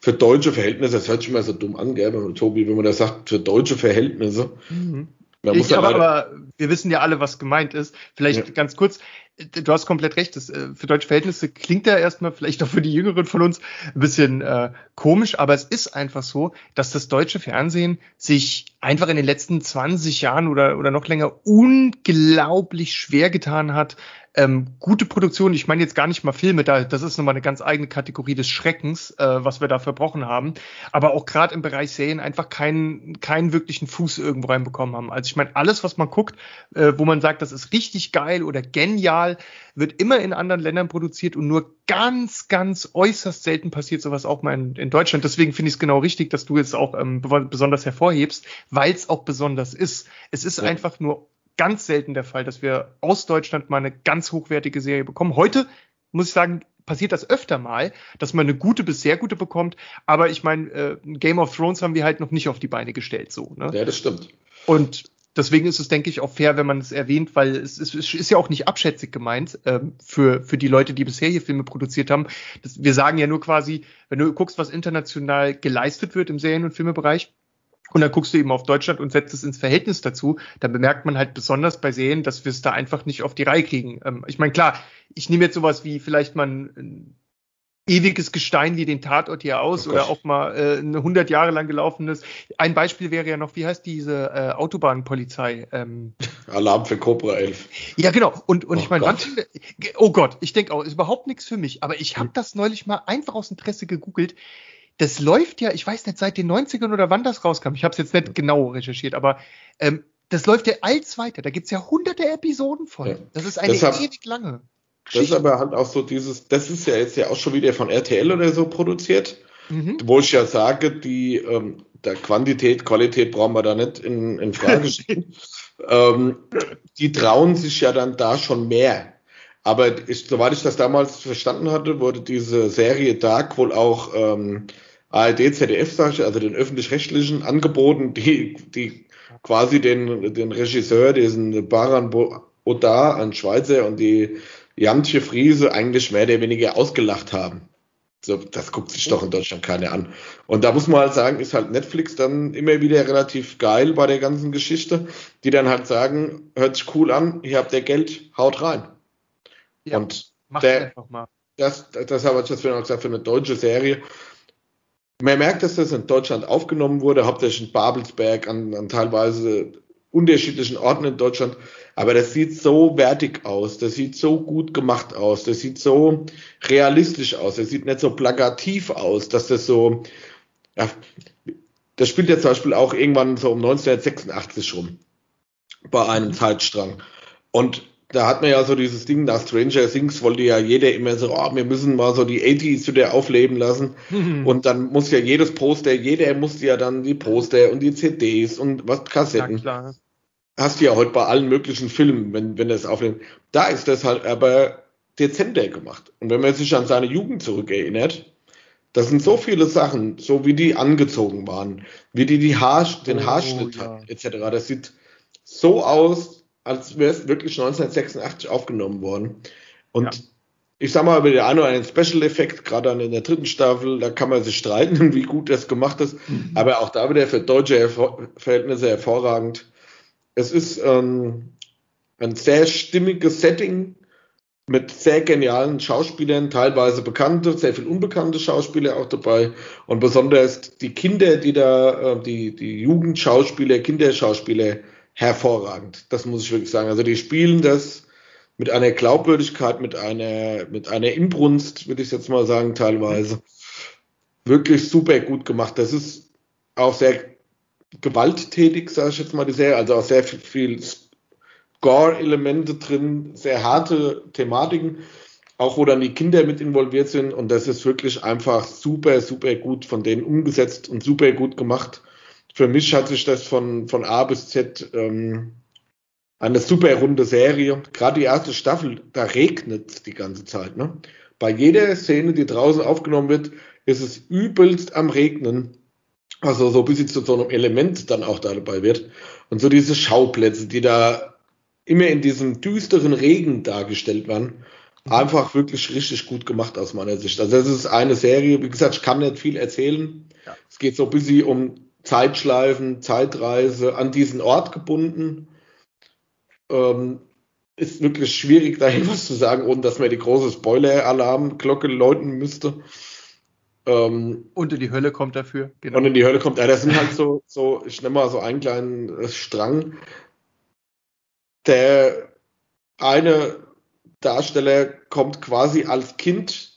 Speaker 2: für deutsche Verhältnisse, das hört sich mal so dumm an, gell, Tobi, wenn man das sagt, für deutsche Verhältnisse. Mhm.
Speaker 1: Ich, aber, aber, wir wissen ja alle, was gemeint ist. Vielleicht ja. ganz kurz, du hast komplett recht. Das, äh, für deutsche Verhältnisse klingt ja erstmal vielleicht auch für die Jüngeren von uns ein bisschen äh, komisch, aber es ist einfach so, dass das deutsche Fernsehen sich einfach in den letzten 20 Jahren oder, oder noch länger unglaublich schwer getan hat, ähm, gute Produktion, ich meine jetzt gar nicht mal Filme, da, das ist nochmal eine ganz eigene Kategorie des Schreckens, äh, was wir da verbrochen haben. Aber auch gerade im Bereich Serien einfach keinen, keinen wirklichen Fuß irgendwo reinbekommen haben. Also ich meine, alles, was man guckt, äh, wo man sagt, das ist richtig geil oder genial, wird immer in anderen Ländern produziert und nur ganz, ganz äußerst selten passiert sowas auch mal in, in Deutschland. Deswegen finde ich es genau richtig, dass du jetzt auch ähm, besonders hervorhebst, weil es auch besonders ist. Es ist ja. einfach nur ganz selten der Fall, dass wir aus Deutschland mal eine ganz hochwertige Serie bekommen. Heute muss ich sagen, passiert das öfter mal, dass man eine gute bis sehr gute bekommt. Aber ich meine, äh, Game of Thrones haben wir halt noch nicht auf die Beine gestellt, so. Ne?
Speaker 2: Ja, das stimmt.
Speaker 1: Und deswegen ist es, denke ich, auch fair, wenn man es erwähnt, weil es, es, es ist ja auch nicht abschätzig gemeint ähm, für, für die Leute, die bisher hier Filme produziert haben. Das, wir sagen ja nur quasi, wenn du guckst, was international geleistet wird im Serien- und Filmebereich, und dann guckst du eben auf Deutschland und setzt es ins Verhältnis dazu. Da bemerkt man halt besonders bei Serien, dass wir es da einfach nicht auf die Reihe kriegen. Ähm, ich meine, klar, ich nehme jetzt sowas wie vielleicht mal ein, ein ewiges Gestein wie den Tatort hier aus oh oder auch mal äh, eine 100 Jahre lang gelaufenes. Ein Beispiel wäre ja noch, wie heißt diese äh, Autobahnpolizei? Ähm,
Speaker 2: Alarm für Cobra 11.
Speaker 1: Ja, genau. Und, und oh ich meine, oh Gott, ich denke auch, ist überhaupt nichts für mich. Aber ich habe hm. das neulich mal einfach aus Interesse gegoogelt das läuft ja, ich weiß nicht, seit den 90ern oder wann das rauskam. Ich habe es jetzt nicht genau recherchiert, aber ähm, das läuft ja als weiter. Da gibt's ja hunderte Episoden von. Ja. Das ist eine Deshalb, ewig lange.
Speaker 2: Das ist aber halt auch so dieses, das ist ja jetzt ja auch schon wieder von RTL oder so produziert, mhm. wo ich ja sage, die ähm, der Quantität, Qualität brauchen wir da nicht in, in Frage stellen. ähm, die trauen sich ja dann da schon mehr. Aber ich, soweit ich das damals verstanden hatte, wurde diese Serie Dark wohl auch ähm, ARD, ZDF, also den öffentlich-rechtlichen, angeboten, die, die quasi den, den Regisseur, diesen Baran Bo Oda, ein Schweizer und die Jantje Friese eigentlich mehr oder weniger ausgelacht haben. So, das guckt sich doch in Deutschland keiner an. Und da muss man halt sagen, ist halt Netflix dann immer wieder relativ geil bei der ganzen Geschichte, die dann halt sagen, hört sich cool an, hier habt ihr Geld, haut rein. Ja, und der, einfach mal. Das, das, habe ich jetzt für eine deutsche Serie. Man merkt, dass das in Deutschland aufgenommen wurde, hauptsächlich in Babelsberg, an, an teilweise unterschiedlichen Orten in Deutschland. Aber das sieht so wertig aus, das sieht so gut gemacht aus, das sieht so realistisch aus, das sieht nicht so plakativ aus, dass das so, ja, das spielt ja zum Beispiel auch irgendwann so um 1986 rum bei einem Zeitstrang. Und da hat man ja so dieses Ding nach Stranger Things wollte ja jeder immer so, oh, wir müssen mal so die 80s wieder aufleben lassen. Mhm. Und dann muss ja jedes Poster, jeder musste ja dann die Poster und die CDs und was Kassetten. Ja, Hast du ja heute bei allen möglichen Filmen, wenn, wenn das aufnimmt. Da ist das halt aber dezenter gemacht. Und wenn man sich an seine Jugend zurückerinnert, das sind so viele Sachen, so wie die angezogen waren, wie die, die Haar, den oh, Haarschnitt ja. hat, etc. Das sieht so aus, als wäre es wirklich 1986 aufgenommen worden. Und ja. ich sag mal, über den einen oder anderen Special-Effekt, gerade in der dritten Staffel, da kann man sich streiten, wie gut das gemacht ist. Mhm. Aber auch da wieder für deutsche Verhältnisse hervorragend. Es ist ähm, ein sehr stimmiges Setting mit sehr genialen Schauspielern, teilweise bekannte, sehr viel unbekannte Schauspieler auch dabei und besonders die Kinder, die da, äh, die, die Jugendschauspieler, Kinderschauspieler hervorragend. Das muss ich wirklich sagen. Also die spielen das mit einer Glaubwürdigkeit, mit einer, mit einer Inbrunst, würde ich jetzt mal sagen, teilweise. Wirklich super gut gemacht. Das ist auch sehr gewalttätig, sage ich jetzt mal, die Serie. Also auch sehr viel, viel Gore-Elemente drin, sehr harte Thematiken, auch wo dann die Kinder mit involviert sind. Und das ist wirklich einfach super, super gut von denen umgesetzt und super gut gemacht für mich hat sich das von, von A bis Z ähm, eine super runde Serie. Gerade die erste Staffel, da regnet die ganze Zeit. Ne? Bei jeder Szene, die draußen aufgenommen wird, ist es übelst am Regnen. Also so bis sie zu so einem Element dann auch dabei wird. Und so diese Schauplätze, die da immer in diesem düsteren Regen dargestellt werden, einfach wirklich richtig gut gemacht aus meiner Sicht. Also das ist eine Serie, wie gesagt, ich kann nicht viel erzählen. Ja. Es geht so ein bisschen um Zeitschleifen, Zeitreise an diesen Ort gebunden. Ähm, ist wirklich schwierig, da was zu sagen, ohne dass man die große Spoiler-Alarmglocke läuten müsste.
Speaker 1: Ähm, und in die Hölle kommt dafür.
Speaker 2: Genau. Und in die Hölle kommt, ja, das sind halt so, so ich nehme mal so einen kleinen äh, Strang. Der eine Darsteller kommt quasi als Kind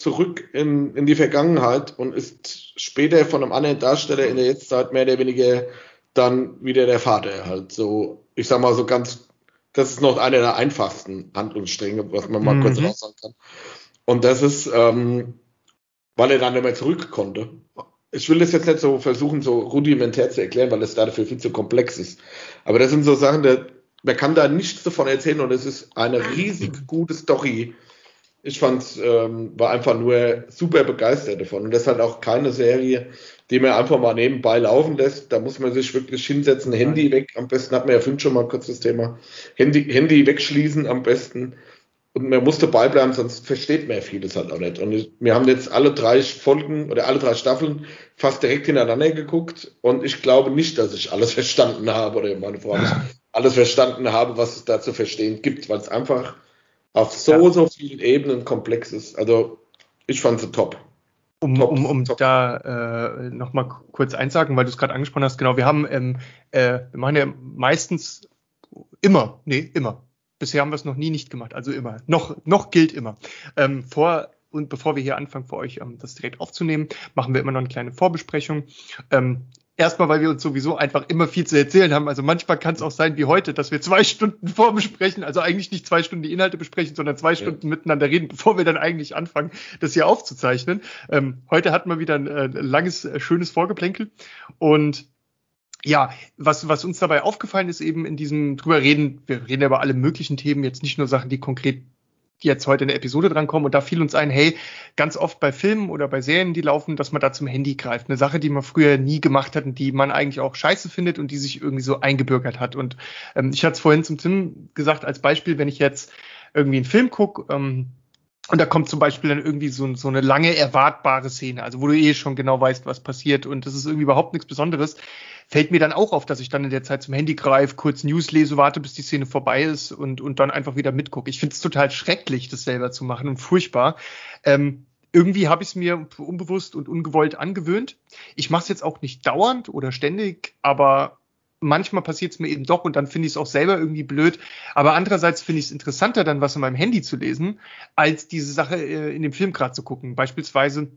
Speaker 2: zurück in, in die Vergangenheit und ist später von einem anderen Darsteller in der Jetztzeit mehr oder weniger dann wieder der Vater halt. So, ich sag mal so ganz, das ist noch einer der einfachsten Handlungsstränge, was man mal mhm. kurz raussagen kann. Und das ist, ähm, weil er dann nicht mehr zurück konnte. Ich will das jetzt nicht so versuchen, so rudimentär zu erklären, weil es dafür viel zu komplex ist. Aber das sind so Sachen, der, man kann da nichts davon erzählen und es ist eine riesig gute Story, ich fand, ähm, war einfach nur super begeistert davon. Und das ist halt auch keine Serie, die man einfach mal nebenbei laufen lässt. Da muss man sich wirklich hinsetzen, Handy weg. Am besten hat man ja fünf schon mal kurz das Thema. Handy, Handy wegschließen am besten. Und man muss dabei bleiben, sonst versteht man vieles halt auch nicht. Und wir haben jetzt alle drei Folgen oder alle drei Staffeln fast direkt hintereinander geguckt. Und ich glaube nicht, dass ich alles verstanden habe oder meine Frau alles verstanden habe, was es da zu verstehen gibt, weil es einfach auf so, ja. so vielen Ebenen komplex ist. Also ich fand sie top.
Speaker 1: Um, top, um, um top. da äh, nochmal kurz einsagen, weil du es gerade angesprochen hast, genau, wir haben, ähm, äh, wir machen ja meistens immer, nee, immer. Bisher haben wir es noch nie nicht gemacht, also immer. Noch, noch gilt immer. Ähm, vor und bevor wir hier anfangen, für euch ähm, das direkt aufzunehmen, machen wir immer noch eine kleine Vorbesprechung. Ähm, Erstmal, weil wir uns sowieso einfach immer viel zu erzählen haben. Also manchmal kann es auch sein wie heute, dass wir zwei Stunden vorbesprechen, also eigentlich nicht zwei Stunden die Inhalte besprechen, sondern zwei Stunden ja. miteinander reden, bevor wir dann eigentlich anfangen, das hier aufzuzeichnen. Ähm, heute hatten wir wieder ein äh, langes, äh, schönes Vorgeplänkel. Und ja, was, was uns dabei aufgefallen ist, eben in diesem drüber reden, wir reden ja über alle möglichen Themen, jetzt nicht nur Sachen, die konkret jetzt heute eine Episode drankommen und da fiel uns ein, hey, ganz oft bei Filmen oder bei Serien, die laufen, dass man da zum Handy greift. Eine Sache, die man früher nie gemacht hat und die man eigentlich auch scheiße findet und die sich irgendwie so eingebürgert hat. Und ähm, ich hatte es vorhin zum Tim gesagt als Beispiel, wenn ich jetzt irgendwie einen Film gucke, ähm, und da kommt zum Beispiel dann irgendwie so, so eine lange erwartbare Szene, also wo du eh schon genau weißt, was passiert und das ist irgendwie überhaupt nichts Besonderes, fällt mir dann auch auf, dass ich dann in der Zeit zum Handy greife, kurz News lese, warte, bis die Szene vorbei ist und, und dann einfach wieder mitgucke. Ich finde es total schrecklich, das selber zu machen und furchtbar. Ähm, irgendwie habe ich es mir unbewusst und ungewollt angewöhnt. Ich mache es jetzt auch nicht dauernd oder ständig, aber manchmal passiert es mir eben doch und dann finde ich es auch selber irgendwie blöd. Aber andererseits finde ich es interessanter, dann was in meinem Handy zu lesen, als diese Sache äh, in dem Film gerade zu gucken. Beispielsweise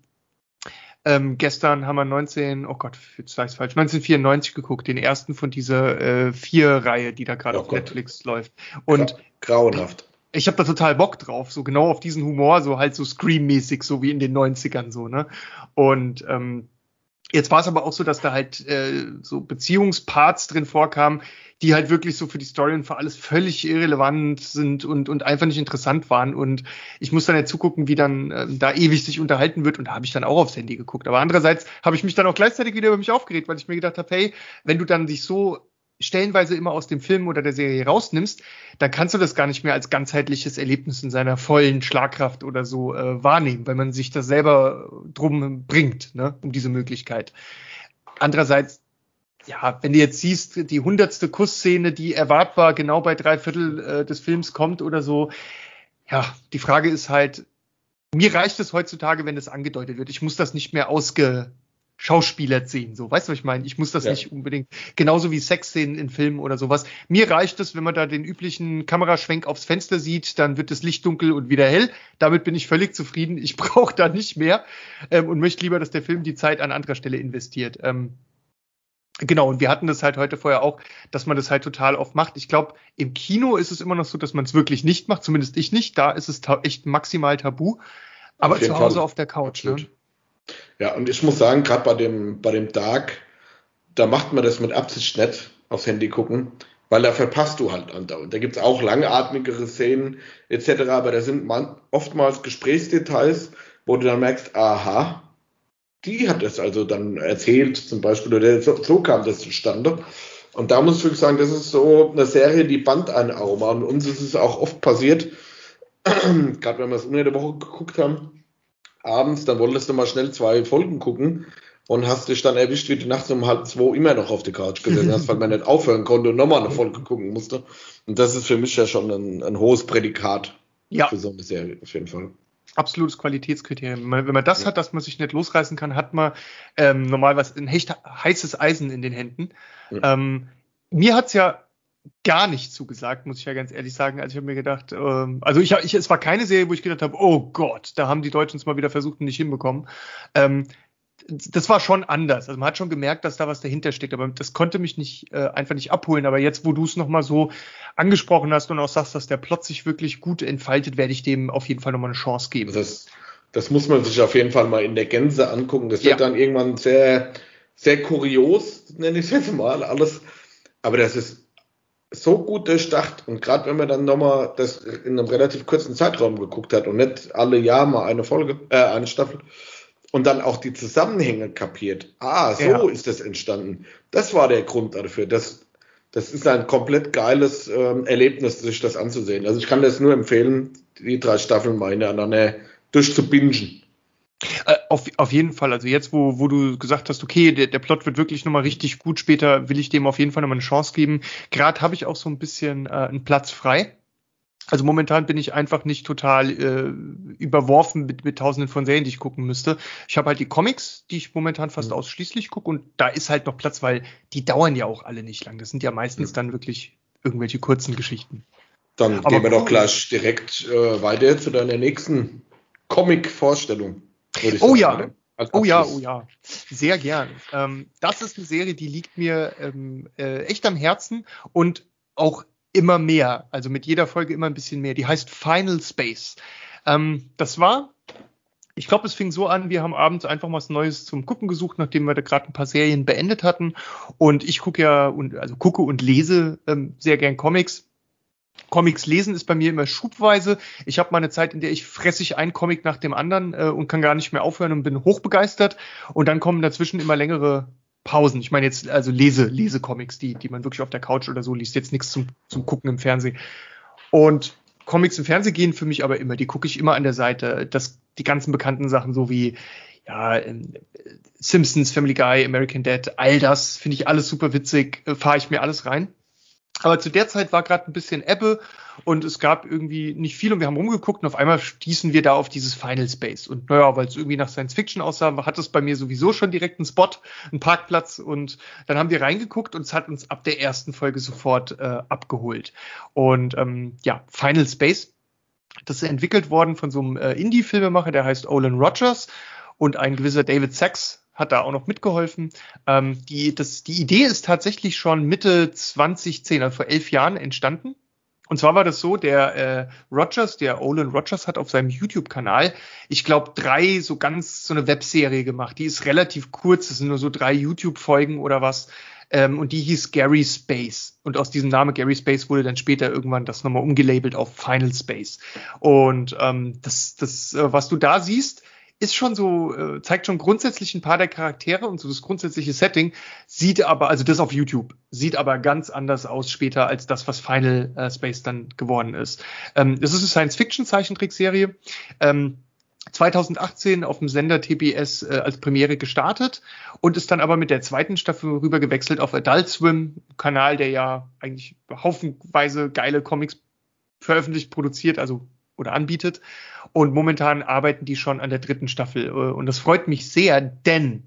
Speaker 1: ähm, gestern haben wir 19, oh Gott, jetzt sage ich falsch, 1994 geguckt, den ersten von dieser äh, vier-Reihe, die da gerade oh auf Gott. Netflix läuft. Und
Speaker 2: grauenhaft.
Speaker 1: Ich habe da total Bock drauf, so genau auf diesen Humor, so halt so Scream-mäßig, so wie in den 90ern so, ne? Und ähm, Jetzt war es aber auch so, dass da halt äh, so Beziehungsparts drin vorkamen, die halt wirklich so für die Story und für alles völlig irrelevant sind und, und einfach nicht interessant waren. Und ich muss dann ja zugucken, wie dann äh, da ewig sich unterhalten wird. Und da habe ich dann auch aufs Handy geguckt. Aber andererseits habe ich mich dann auch gleichzeitig wieder über mich aufgeregt, weil ich mir gedacht habe, hey, wenn du dann dich so stellenweise immer aus dem Film oder der Serie rausnimmst, dann kannst du das gar nicht mehr als ganzheitliches Erlebnis in seiner vollen Schlagkraft oder so äh, wahrnehmen, weil man sich das selber drum bringt, ne, um diese Möglichkeit. Andererseits, ja, wenn du jetzt siehst, die hundertste Kussszene, die erwartbar genau bei drei Viertel äh, des Films kommt oder so, ja, die Frage ist halt, mir reicht es heutzutage, wenn es angedeutet wird. Ich muss das nicht mehr ausge, Schauspieler sehen. So, weißt du, was ich meine? Ich muss das ja. nicht unbedingt, genauso wie Sexszenen in Filmen oder sowas. Mir reicht es, wenn man da den üblichen Kameraschwenk aufs Fenster sieht, dann wird das Licht dunkel und wieder hell. Damit bin ich völlig zufrieden. Ich brauche da nicht mehr ähm, und möchte lieber, dass der Film die Zeit an anderer Stelle investiert. Ähm, Genau, und wir hatten das halt heute vorher auch, dass man das halt total oft macht. Ich glaube, im Kino ist es immer noch so, dass man es wirklich nicht macht, zumindest ich nicht. Da ist es echt maximal tabu. Aber zu Hause Fall. auf der Couch. Ne?
Speaker 2: Ja, und ich muss sagen, gerade bei dem, bei dem Dark, da macht man das mit Absicht nicht aufs Handy gucken, weil da verpasst du halt andauernd. Da gibt es auch langatmigere Szenen etc., aber da sind man, oftmals Gesprächsdetails, wo du dann merkst, aha, die hat es also dann erzählt, zum Beispiel, oder so, so kam das zustande. Und da muss ich wirklich sagen, das ist so eine Serie, die band einen auch Und uns ist es auch oft passiert, gerade wenn wir es unter der Woche geguckt haben, abends, dann wolltest du mal schnell zwei Folgen gucken und hast dich dann erwischt, wie du nachts um halb zwei immer noch auf der Couch gesessen hast, weil man nicht aufhören konnte und nochmal eine Folge gucken musste. Und das ist für mich ja schon ein, ein hohes Prädikat
Speaker 1: ja.
Speaker 2: für so eine Serie, auf jeden Fall.
Speaker 1: Absolutes Qualitätskriterium. Wenn man das ja. hat, dass man sich nicht losreißen kann, hat man ähm, normal was ein hecht, heißes Eisen in den Händen. Ja. Ähm, mir hat's ja gar nicht zugesagt, muss ich ja ganz ehrlich sagen. Also ich habe mir gedacht, ähm, also ich, ich, es war keine Serie, wo ich gedacht habe, oh Gott, da haben die Deutschen es mal wieder versucht und nicht hinbekommen. Ähm, das war schon anders. Also man hat schon gemerkt, dass da was dahinter steckt, aber das konnte mich nicht äh, einfach nicht abholen. Aber jetzt, wo du es nochmal so angesprochen hast und auch sagst, dass der Plot sich wirklich gut entfaltet, werde ich dem auf jeden Fall nochmal eine Chance geben.
Speaker 2: Das, das muss man sich auf jeden Fall mal in der Gänze angucken. Das wird ja. dann irgendwann sehr, sehr kurios, nenne ich es jetzt mal, alles. Aber das ist so gut durchdacht und gerade wenn man dann nochmal das in einem relativ kurzen Zeitraum geguckt hat und nicht alle Jahr mal eine Folge, äh, eine Staffel und dann auch die Zusammenhänge kapiert. Ah, so ja. ist das entstanden. Das war der Grund dafür. Das, das ist ein komplett geiles ähm, Erlebnis, sich das anzusehen. Also ich kann das nur empfehlen, die drei Staffeln mal hintereinander durchzubingen.
Speaker 1: Äh, auf, auf jeden Fall. Also jetzt, wo, wo du gesagt hast, okay, der, der Plot wird wirklich nochmal richtig gut später, will ich dem auf jeden Fall nochmal eine Chance geben. Gerade habe ich auch so ein bisschen äh, einen Platz frei. Also momentan bin ich einfach nicht total äh, überworfen mit, mit tausenden von Serien, die ich gucken müsste. Ich habe halt die Comics, die ich momentan fast mhm. ausschließlich gucke und da ist halt noch Platz, weil die dauern ja auch alle nicht lang. Das sind ja meistens mhm. dann wirklich irgendwelche kurzen Geschichten.
Speaker 2: Dann Aber gehen wir doch gleich direkt äh, weiter zu deiner nächsten Comic-Vorstellung
Speaker 1: oh ja. Oh ja, oh ja, sehr gern. Ähm, das ist eine Serie, die liegt mir ähm, äh, echt am Herzen und auch immer mehr, also mit jeder Folge immer ein bisschen mehr. Die heißt Final Space. Ähm, das war, ich glaube, es fing so an, wir haben abends einfach mal was Neues zum Gucken gesucht, nachdem wir da gerade ein paar Serien beendet hatten. Und ich gucke ja und also gucke und lese ähm, sehr gern Comics Comics lesen ist bei mir immer schubweise. Ich habe mal eine Zeit, in der ich fresse ich einen Comic nach dem anderen äh, und kann gar nicht mehr aufhören und bin hochbegeistert. Und dann kommen dazwischen immer längere Pausen. Ich meine jetzt also Lese, Lesecomics, die, die man wirklich auf der Couch oder so liest. Jetzt nichts zum, zum Gucken im Fernsehen. Und Comics im Fernsehen gehen für mich aber immer. Die gucke ich immer an der Seite. Das, die ganzen bekannten Sachen, so wie ja, ähm, Simpsons, Family Guy, American Dad, all das finde ich alles super witzig. Äh, Fahre ich mir alles rein. Aber zu der Zeit war gerade ein bisschen Ebbe und es gab irgendwie nicht viel und wir haben rumgeguckt und auf einmal stießen wir da auf dieses Final Space. Und naja, weil es irgendwie nach Science Fiction aussah, hat es bei mir sowieso schon direkt einen Spot, einen Parkplatz und dann haben wir reingeguckt und es hat uns ab der ersten Folge sofort äh, abgeholt. Und ähm, ja, Final Space, das ist entwickelt worden von so einem äh, Indie-Filmemacher, der heißt Olin Rogers und ein gewisser David Sachs hat da auch noch mitgeholfen. Ähm, die, das, die Idee ist tatsächlich schon Mitte 2010, also vor elf Jahren entstanden. Und zwar war das so, der äh, Rogers, der Olin Rogers hat auf seinem YouTube-Kanal, ich glaube, drei so ganz so eine Webserie gemacht. Die ist relativ kurz, das sind nur so drei YouTube-Folgen oder was. Ähm, und die hieß Gary Space. Und aus diesem Namen Gary Space wurde dann später irgendwann das nochmal umgelabelt auf Final Space. Und ähm, das, das, äh, was du da siehst, ist schon so, äh, zeigt schon grundsätzlich ein paar der Charaktere und so das grundsätzliche Setting, sieht aber, also das auf YouTube, sieht aber ganz anders aus später als das, was Final äh, Space dann geworden ist. Ähm, es ist eine Science-Fiction-Zeichentrickserie. Ähm, 2018 auf dem Sender TBS äh, als Premiere gestartet und ist dann aber mit der zweiten Staffel rüber gewechselt auf Adult Swim, Kanal, der ja eigentlich haufenweise geile Comics veröffentlicht, produziert, also oder anbietet. Und momentan arbeiten die schon an der dritten Staffel. Äh, und das freut mich sehr, denn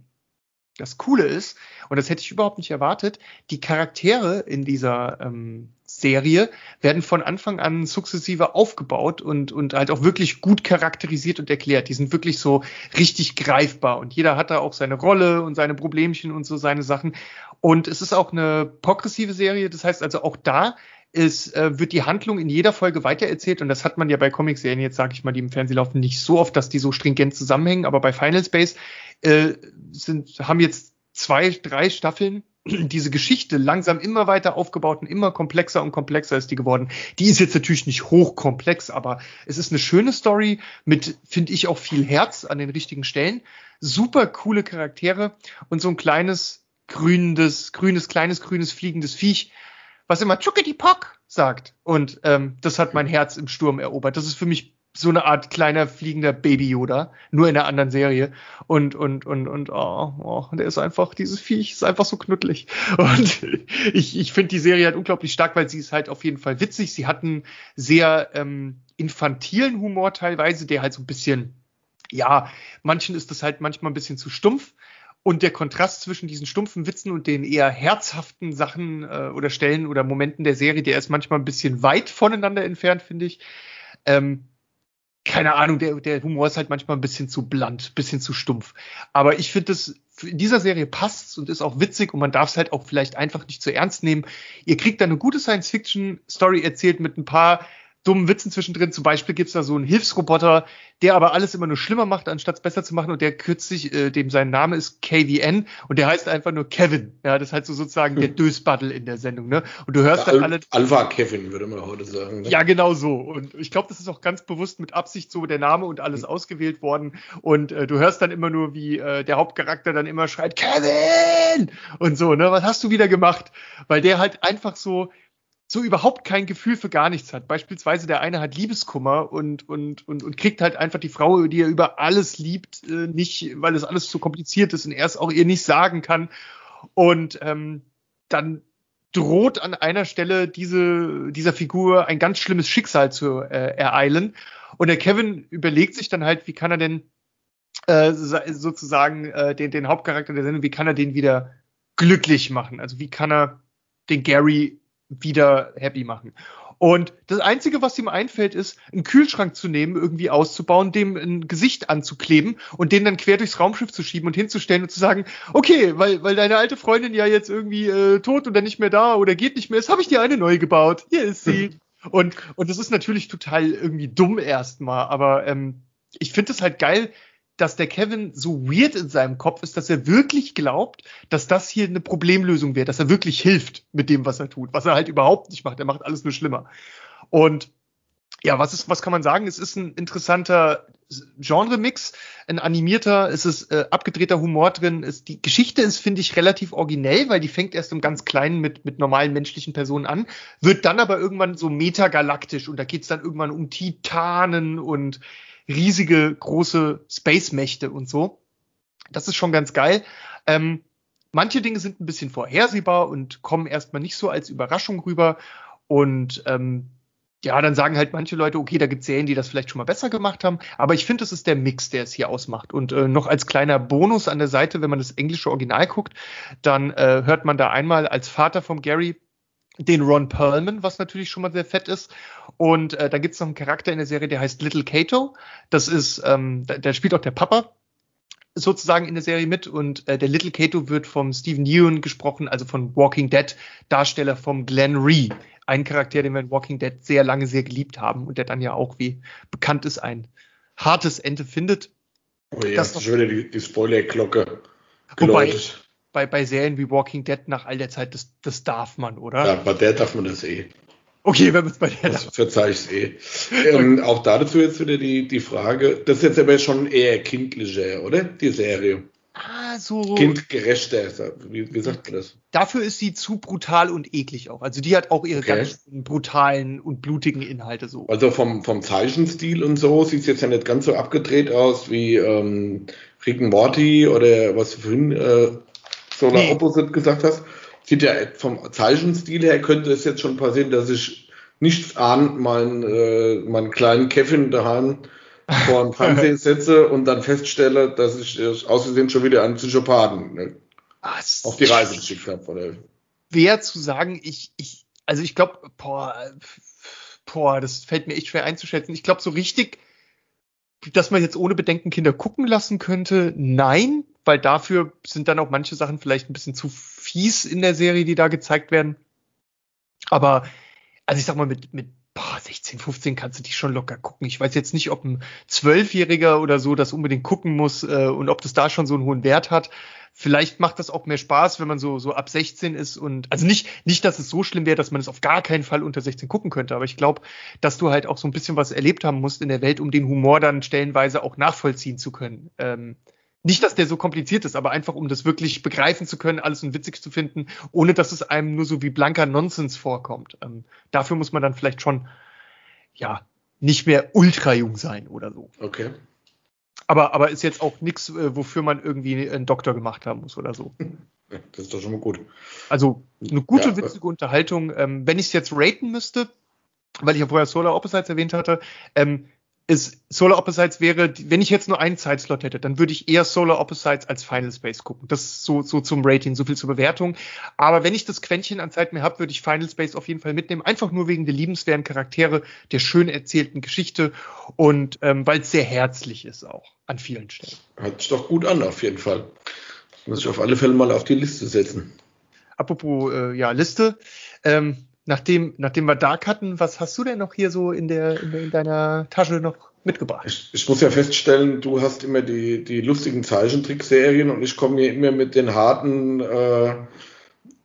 Speaker 1: das Coole ist, und das hätte ich überhaupt nicht erwartet, die Charaktere in dieser ähm, Serie werden von Anfang an sukzessive aufgebaut und, und halt auch wirklich gut charakterisiert und erklärt. Die sind wirklich so richtig greifbar und jeder hat da auch seine Rolle und seine Problemchen und so seine Sachen. Und es ist auch eine progressive Serie, das heißt also auch da es äh, wird die Handlung in jeder Folge weitererzählt und das hat man ja bei Comicserien jetzt, sage ich mal, die im Fernsehen laufen, nicht so oft, dass die so stringent zusammenhängen, aber bei Final Space äh, sind, haben jetzt zwei, drei Staffeln diese Geschichte langsam immer weiter aufgebaut und immer komplexer und komplexer ist die geworden. Die ist jetzt natürlich nicht hochkomplex, aber es ist eine schöne Story mit, finde ich, auch viel Herz an den richtigen Stellen. Super coole Charaktere und so ein kleines grünes, grünes, kleines, grünes fliegendes Viech, was immer Chuckity-Pock sagt. Und ähm, das hat mein Herz im Sturm erobert. Das ist für mich so eine Art kleiner fliegender Baby Yoda, nur in einer anderen Serie. Und, und, und, und, oh, oh, der ist einfach, dieses Viech ist einfach so knuddelig. Und ich, ich finde die Serie halt unglaublich stark, weil sie ist halt auf jeden Fall witzig. Sie hat einen sehr ähm, infantilen Humor teilweise, der halt so ein bisschen, ja, manchen ist das halt manchmal ein bisschen zu stumpf. Und der Kontrast zwischen diesen stumpfen Witzen und den eher herzhaften Sachen äh, oder Stellen oder Momenten der Serie, der ist manchmal ein bisschen weit voneinander entfernt, finde ich. Ähm, keine Ahnung, der, der Humor ist halt manchmal ein bisschen zu blunt, bisschen zu stumpf. Aber ich finde das, in dieser Serie passt und ist auch witzig und man darf es halt auch vielleicht einfach nicht zu ernst nehmen. Ihr kriegt da eine gute Science-Fiction-Story erzählt mit ein paar dummen Witzen zwischendrin. Zum Beispiel gibt's da so einen Hilfsroboter, der aber alles immer nur schlimmer macht, anstatt es besser zu machen. Und der kürzlich, äh, dem sein Name ist KVN und der heißt einfach nur Kevin. Ja, das ist halt so sozusagen der hm. Dösbaddel in der Sendung. Ne? Und du hörst dann alle.
Speaker 2: Alpha Kevin, würde man heute sagen.
Speaker 1: Ne? Ja, genau so. Und ich glaube, das ist auch ganz bewusst mit Absicht so der Name und alles mhm. ausgewählt worden. Und äh, du hörst dann immer nur, wie äh, der Hauptcharakter dann immer schreit, Kevin! Und so, ne? Was hast du wieder gemacht? Weil der halt einfach so so überhaupt kein Gefühl für gar nichts hat. Beispielsweise der eine hat Liebeskummer und, und, und, und kriegt halt einfach die Frau, die er über alles liebt, äh, nicht, weil es alles zu kompliziert ist und er es auch ihr nicht sagen kann. Und ähm, dann droht an einer Stelle diese, dieser Figur ein ganz schlimmes Schicksal zu äh, ereilen. Und der Kevin überlegt sich dann halt, wie kann er denn äh, sozusagen äh, den, den Hauptcharakter der Sendung, wie kann er den wieder glücklich machen? Also wie kann er den Gary wieder happy machen. Und das Einzige, was ihm einfällt, ist, einen Kühlschrank zu nehmen, irgendwie auszubauen, dem ein Gesicht anzukleben und den dann quer durchs Raumschiff zu schieben und hinzustellen und zu sagen, okay, weil, weil deine alte Freundin ja jetzt irgendwie äh, tot oder nicht mehr da oder geht nicht mehr ist, habe ich dir eine neu gebaut. Hier ist sie. und, und das ist natürlich total irgendwie dumm erstmal, aber ähm, ich finde es halt geil, dass der Kevin so weird in seinem Kopf ist, dass er wirklich glaubt, dass das hier eine Problemlösung wäre, dass er wirklich hilft mit dem, was er tut, was er halt überhaupt nicht macht. Er macht alles nur schlimmer. Und ja, was ist, was kann man sagen? Es ist ein interessanter Genre-Mix, ein animierter, es ist äh, abgedrehter Humor drin. Es, die Geschichte ist, finde ich, relativ originell, weil die fängt erst im ganz Kleinen mit, mit normalen menschlichen Personen an, wird dann aber irgendwann so metagalaktisch und da geht's dann irgendwann um Titanen und riesige, große Space-Mächte und so. Das ist schon ganz geil. Ähm, manche Dinge sind ein bisschen vorhersehbar und kommen erstmal nicht so als Überraschung rüber. Und ähm, ja, dann sagen halt manche Leute, okay, da gibt Serien, die das vielleicht schon mal besser gemacht haben. Aber ich finde, es ist der Mix, der es hier ausmacht. Und äh, noch als kleiner Bonus an der Seite, wenn man das englische Original guckt, dann äh, hört man da einmal als Vater von Gary den Ron Perlman, was natürlich schon mal sehr fett ist. Und äh, da gibt es noch einen Charakter in der Serie, der heißt Little Cato. Das ist, ähm, da, der spielt auch der Papa sozusagen in der Serie mit und äh, der Little Cato wird vom Stephen Ewan gesprochen, also von Walking Dead Darsteller vom Glenn Rhee, ein Charakter, den wir in Walking Dead sehr lange sehr geliebt haben und der dann ja auch wie bekannt ist ein hartes Ende findet.
Speaker 2: Oh ja, das ist schon wieder die, die Spoiler-Glocke
Speaker 1: geläutet. Bei, bei Serien wie Walking Dead nach all der Zeit, das, das darf man, oder?
Speaker 2: Ja, bei der darf man das eh.
Speaker 1: Okay, wenn man es bei der
Speaker 2: das verzeih ich eh. ähm, auch dazu jetzt wieder die, die Frage, das ist jetzt aber schon eher kindlicher, oder? Die Serie.
Speaker 1: Ah, so.
Speaker 2: Kindgerechter, wie, wie sagt man das?
Speaker 1: Dafür ist sie zu brutal und eklig auch. Also die hat auch ihre okay. ganz brutalen und blutigen Inhalte so.
Speaker 2: Also vom, vom Zeichenstil und so sieht es jetzt ja nicht ganz so abgedreht aus wie ähm, Rick and Morty oder was du vorhin äh, Solar nee. Opposite gesagt hast sieht ja vom Zeichenstil her könnte es jetzt schon passieren, dass ich nichts ahnt meinen, äh, meinen kleinen Kevin daheim vor dem Fernseher setze und dann feststelle, dass ich äh, außerdem schon wieder einen Psychopathen ne, auf die Reise geschickt habe.
Speaker 1: Wer zu sagen, ich, ich, also ich glaube, boah, boah, das fällt mir echt schwer einzuschätzen. Ich glaube, so richtig, dass man jetzt ohne Bedenken Kinder gucken lassen könnte, nein, weil dafür sind dann auch manche Sachen vielleicht ein bisschen zu fies in der Serie, die da gezeigt werden. Aber, also ich sag mal, mit, mit boah, 16, 15 kannst du dich schon locker gucken. Ich weiß jetzt nicht, ob ein Zwölfjähriger oder so das unbedingt gucken muss äh, und ob das da schon so einen hohen Wert hat. Vielleicht macht das auch mehr Spaß, wenn man so, so ab 16 ist und also nicht, nicht, dass es so schlimm wäre, dass man es auf gar keinen Fall unter 16 gucken könnte, aber ich glaube, dass du halt auch so ein bisschen was erlebt haben musst in der Welt, um den Humor dann stellenweise auch nachvollziehen zu können. Ähm, nicht, dass der so kompliziert ist, aber einfach, um das wirklich begreifen zu können, alles und witzig zu finden, ohne dass es einem nur so wie blanker Nonsens vorkommt. Ähm, dafür muss man dann vielleicht schon, ja, nicht mehr ultra jung sein oder so.
Speaker 2: Okay.
Speaker 1: Aber, aber ist jetzt auch nichts, äh, wofür man irgendwie einen Doktor gemacht haben muss oder so.
Speaker 2: Das ist doch schon mal gut.
Speaker 1: Also eine gute, ja, witzige Unterhaltung. Ähm, wenn ich es jetzt raten müsste, weil ich ja vorher Solar Opposites erwähnt hatte, ähm, ist Solar Opposites wäre, wenn ich jetzt nur einen Zeitslot hätte, dann würde ich eher Solar Opposites als Final Space gucken. Das ist so, so zum Rating, so viel zur Bewertung. Aber wenn ich das Quäntchen an Zeit mehr habe, würde ich Final Space auf jeden Fall mitnehmen. Einfach nur wegen der liebenswerten Charaktere, der schön erzählten Geschichte und ähm, weil es sehr herzlich ist auch an vielen Stellen.
Speaker 2: Hört sich doch gut an, auf jeden Fall. Das muss ich auf alle Fälle mal auf die Liste setzen.
Speaker 1: Apropos, äh, ja, Liste. Ähm, nachdem, nachdem wir Dark hatten, was hast du denn noch hier so in, der, in, der, in deiner Tasche noch mitgebracht?
Speaker 2: Ich, ich, muss ja feststellen, du hast immer die, die lustigen Zeichentrickserien und ich komme hier immer mit den harten äh,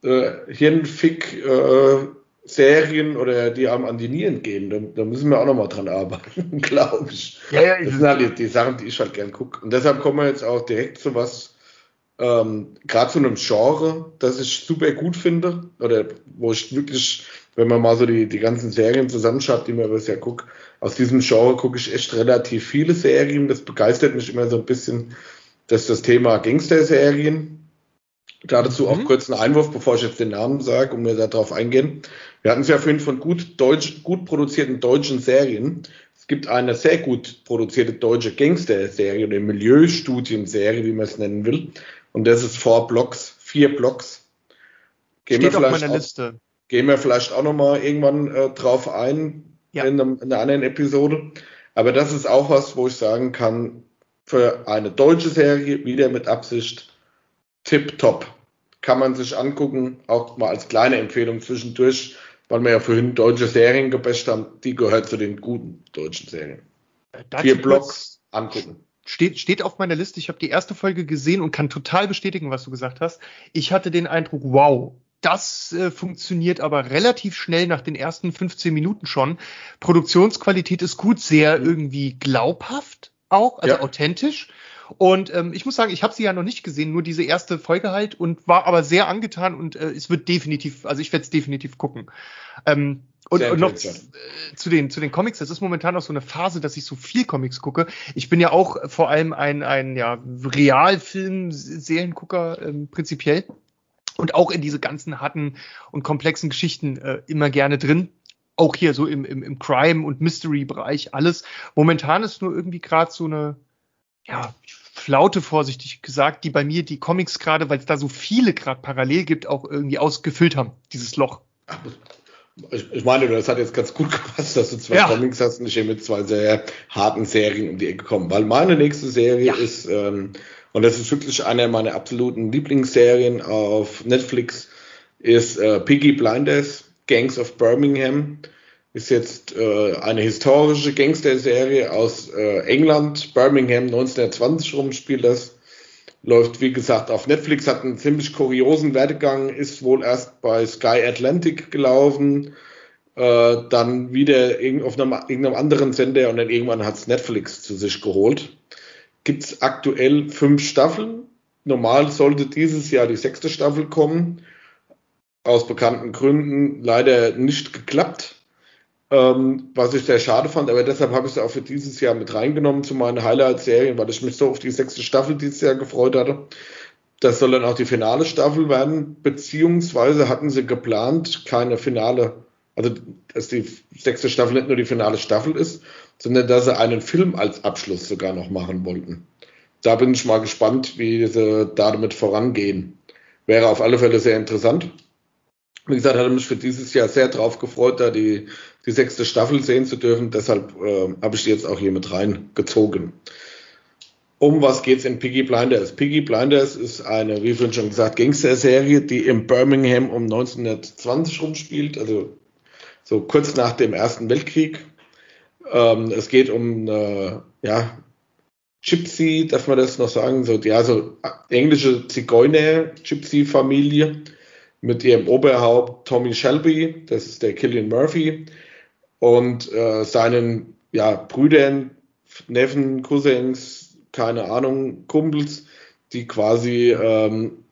Speaker 2: äh, Hirnfick-Serien äh, oder die einem an die Nieren gehen. Da, da müssen wir auch nochmal dran arbeiten, glaube ich. Ja, ja, das sind halt die Sachen, die ich halt gern gucke. Und deshalb kommen wir jetzt auch direkt zu was, ähm, gerade zu einem Genre, das ich super gut finde, oder wo ich wirklich, wenn man mal so die, die ganzen Serien zusammenschaut, die man bisher guckt, aus diesem Genre gucke ich echt relativ viele Serien. Das begeistert mich immer so ein bisschen, dass das Thema Gangster-Serien. Dazu mhm. auch kurz einen Einwurf, bevor ich jetzt den Namen sage, um mir darauf eingehen. Wir hatten es ja vorhin von gut, deutsch, gut produzierten deutschen Serien. Es gibt eine sehr gut produzierte deutsche Gangster-Serie oder Milieustudienserie, wie man es nennen will. Und das ist Four Blocks, vier Blocks.
Speaker 1: Gehen Steht wir auf meiner Liste.
Speaker 2: gehen wir vielleicht auch nochmal irgendwann äh, drauf ein ja. in, einem, in einer anderen Episode. Aber das ist auch was, wo ich sagen kann, für eine deutsche Serie, wieder mit Absicht, tipptopp. Kann man sich angucken, auch mal als kleine Empfehlung zwischendurch, weil wir ja vorhin deutsche Serien gebasht haben, die gehört zu den guten deutschen Serien. Äh, Vier Blocks angucken
Speaker 1: steht, steht auf meiner Liste. Ich habe die erste Folge gesehen und kann total bestätigen, was du gesagt hast. Ich hatte den Eindruck, wow, das äh, funktioniert aber relativ schnell nach den ersten 15 Minuten schon. Produktionsqualität ist gut, sehr irgendwie glaubhaft auch, also ja. authentisch. Und ähm, ich muss sagen, ich habe sie ja noch nicht gesehen, nur diese erste Folge halt und war aber sehr angetan und äh, es wird definitiv, also ich werde es definitiv gucken. Ähm, und, und noch zu, äh, zu, den, zu den Comics, das ist momentan auch so eine Phase, dass ich so viel Comics gucke. Ich bin ja auch vor allem ein, ein ja, Realfilm-Seriengucker ähm, prinzipiell und auch in diese ganzen harten und komplexen Geschichten äh, immer gerne drin. Auch hier so im, im, im Crime- und Mystery-Bereich alles. Momentan ist nur irgendwie gerade so eine, ja, Flaute vorsichtig gesagt, die bei mir die Comics gerade, weil es da so viele gerade parallel gibt, auch irgendwie ausgefüllt haben, dieses Loch.
Speaker 2: Ich, ich meine, das hat jetzt ganz gut gepasst, dass du zwei ja. Comics hast und ich hier mit zwei sehr harten Serien um die Ecke komme. Weil meine nächste Serie ja. ist, ähm, und das ist wirklich eine meiner absoluten Lieblingsserien auf Netflix, ist äh, Piggy Blinders, Gangs of Birmingham ist jetzt äh, eine historische Gangster-Serie aus äh, England, Birmingham 1920 rum spielt das. Läuft, wie gesagt, auf Netflix, hat einen ziemlich kuriosen Werdegang, ist wohl erst bei Sky Atlantic gelaufen, äh, dann wieder auf einem, irgendeinem anderen Sender und dann irgendwann hat es Netflix zu sich geholt. Gibt es aktuell fünf Staffeln. Normal sollte dieses Jahr die sechste Staffel kommen. Aus bekannten Gründen leider nicht geklappt ähm, was ich sehr schade fand, aber deshalb habe ich es auch für dieses Jahr mit reingenommen zu meinen Highlight-Serien, weil ich mich so auf die sechste Staffel dieses Jahr gefreut hatte. Das soll dann auch die finale Staffel werden, beziehungsweise hatten sie geplant, keine finale, also dass die sechste Staffel nicht nur die finale Staffel ist, sondern dass sie einen Film als Abschluss sogar noch machen wollten. Da bin ich mal gespannt, wie sie damit vorangehen. Wäre auf alle Fälle sehr interessant. Wie gesagt, hatte mich für dieses Jahr sehr drauf gefreut, da die die sechste Staffel sehen zu dürfen. Deshalb äh, habe ich die jetzt auch hier mit reingezogen. Um was geht's in Piggy Blinders? Piggy Blinders ist eine, wie vorhin schon gesagt, Gangster-Serie, die in Birmingham um 1920 rumspielt, also so kurz nach dem Ersten Weltkrieg. Ähm, es geht um eine, ja, Gypsy, darf man das noch sagen, so, ja, so englische Zigeuner-Gypsy-Familie mit ihrem Oberhaupt Tommy Shelby, das ist der Killian Murphy, und äh, seinen ja, Brüdern, Neffen, Cousins, keine Ahnung, Kumpels, die quasi ähm,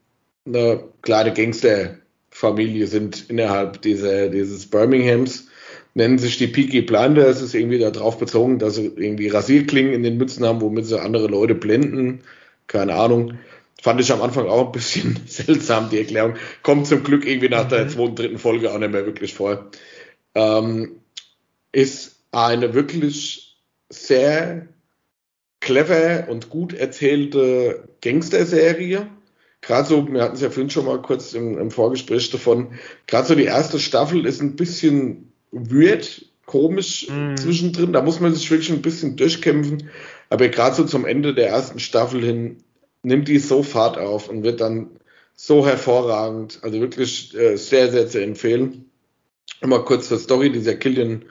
Speaker 2: eine kleine Gangsterfamilie sind innerhalb dieser, dieses Birminghams. Nennen sich die Peaky Blinder. Es ist irgendwie darauf bezogen, dass sie irgendwie Rasierklingen in den Mützen haben, womit sie andere Leute blenden. Keine Ahnung. Fand ich am Anfang auch ein bisschen seltsam, die Erklärung. Kommt zum Glück irgendwie nach der mhm. zweiten, dritten Folge auch nicht mehr wirklich vor. Ähm, ist eine wirklich sehr clever und gut erzählte Gangster-Serie. Gerade so, wir hatten es ja vorhin schon mal kurz im, im Vorgespräch davon, gerade so die erste Staffel ist ein bisschen weird, komisch mm. zwischendrin. Da muss man sich wirklich ein bisschen durchkämpfen. Aber gerade so zum Ende der ersten Staffel hin nimmt die so Fahrt auf und wird dann so hervorragend. Also wirklich äh, sehr, sehr zu empfehlen. Immer kurz zur Story. Dieser Killian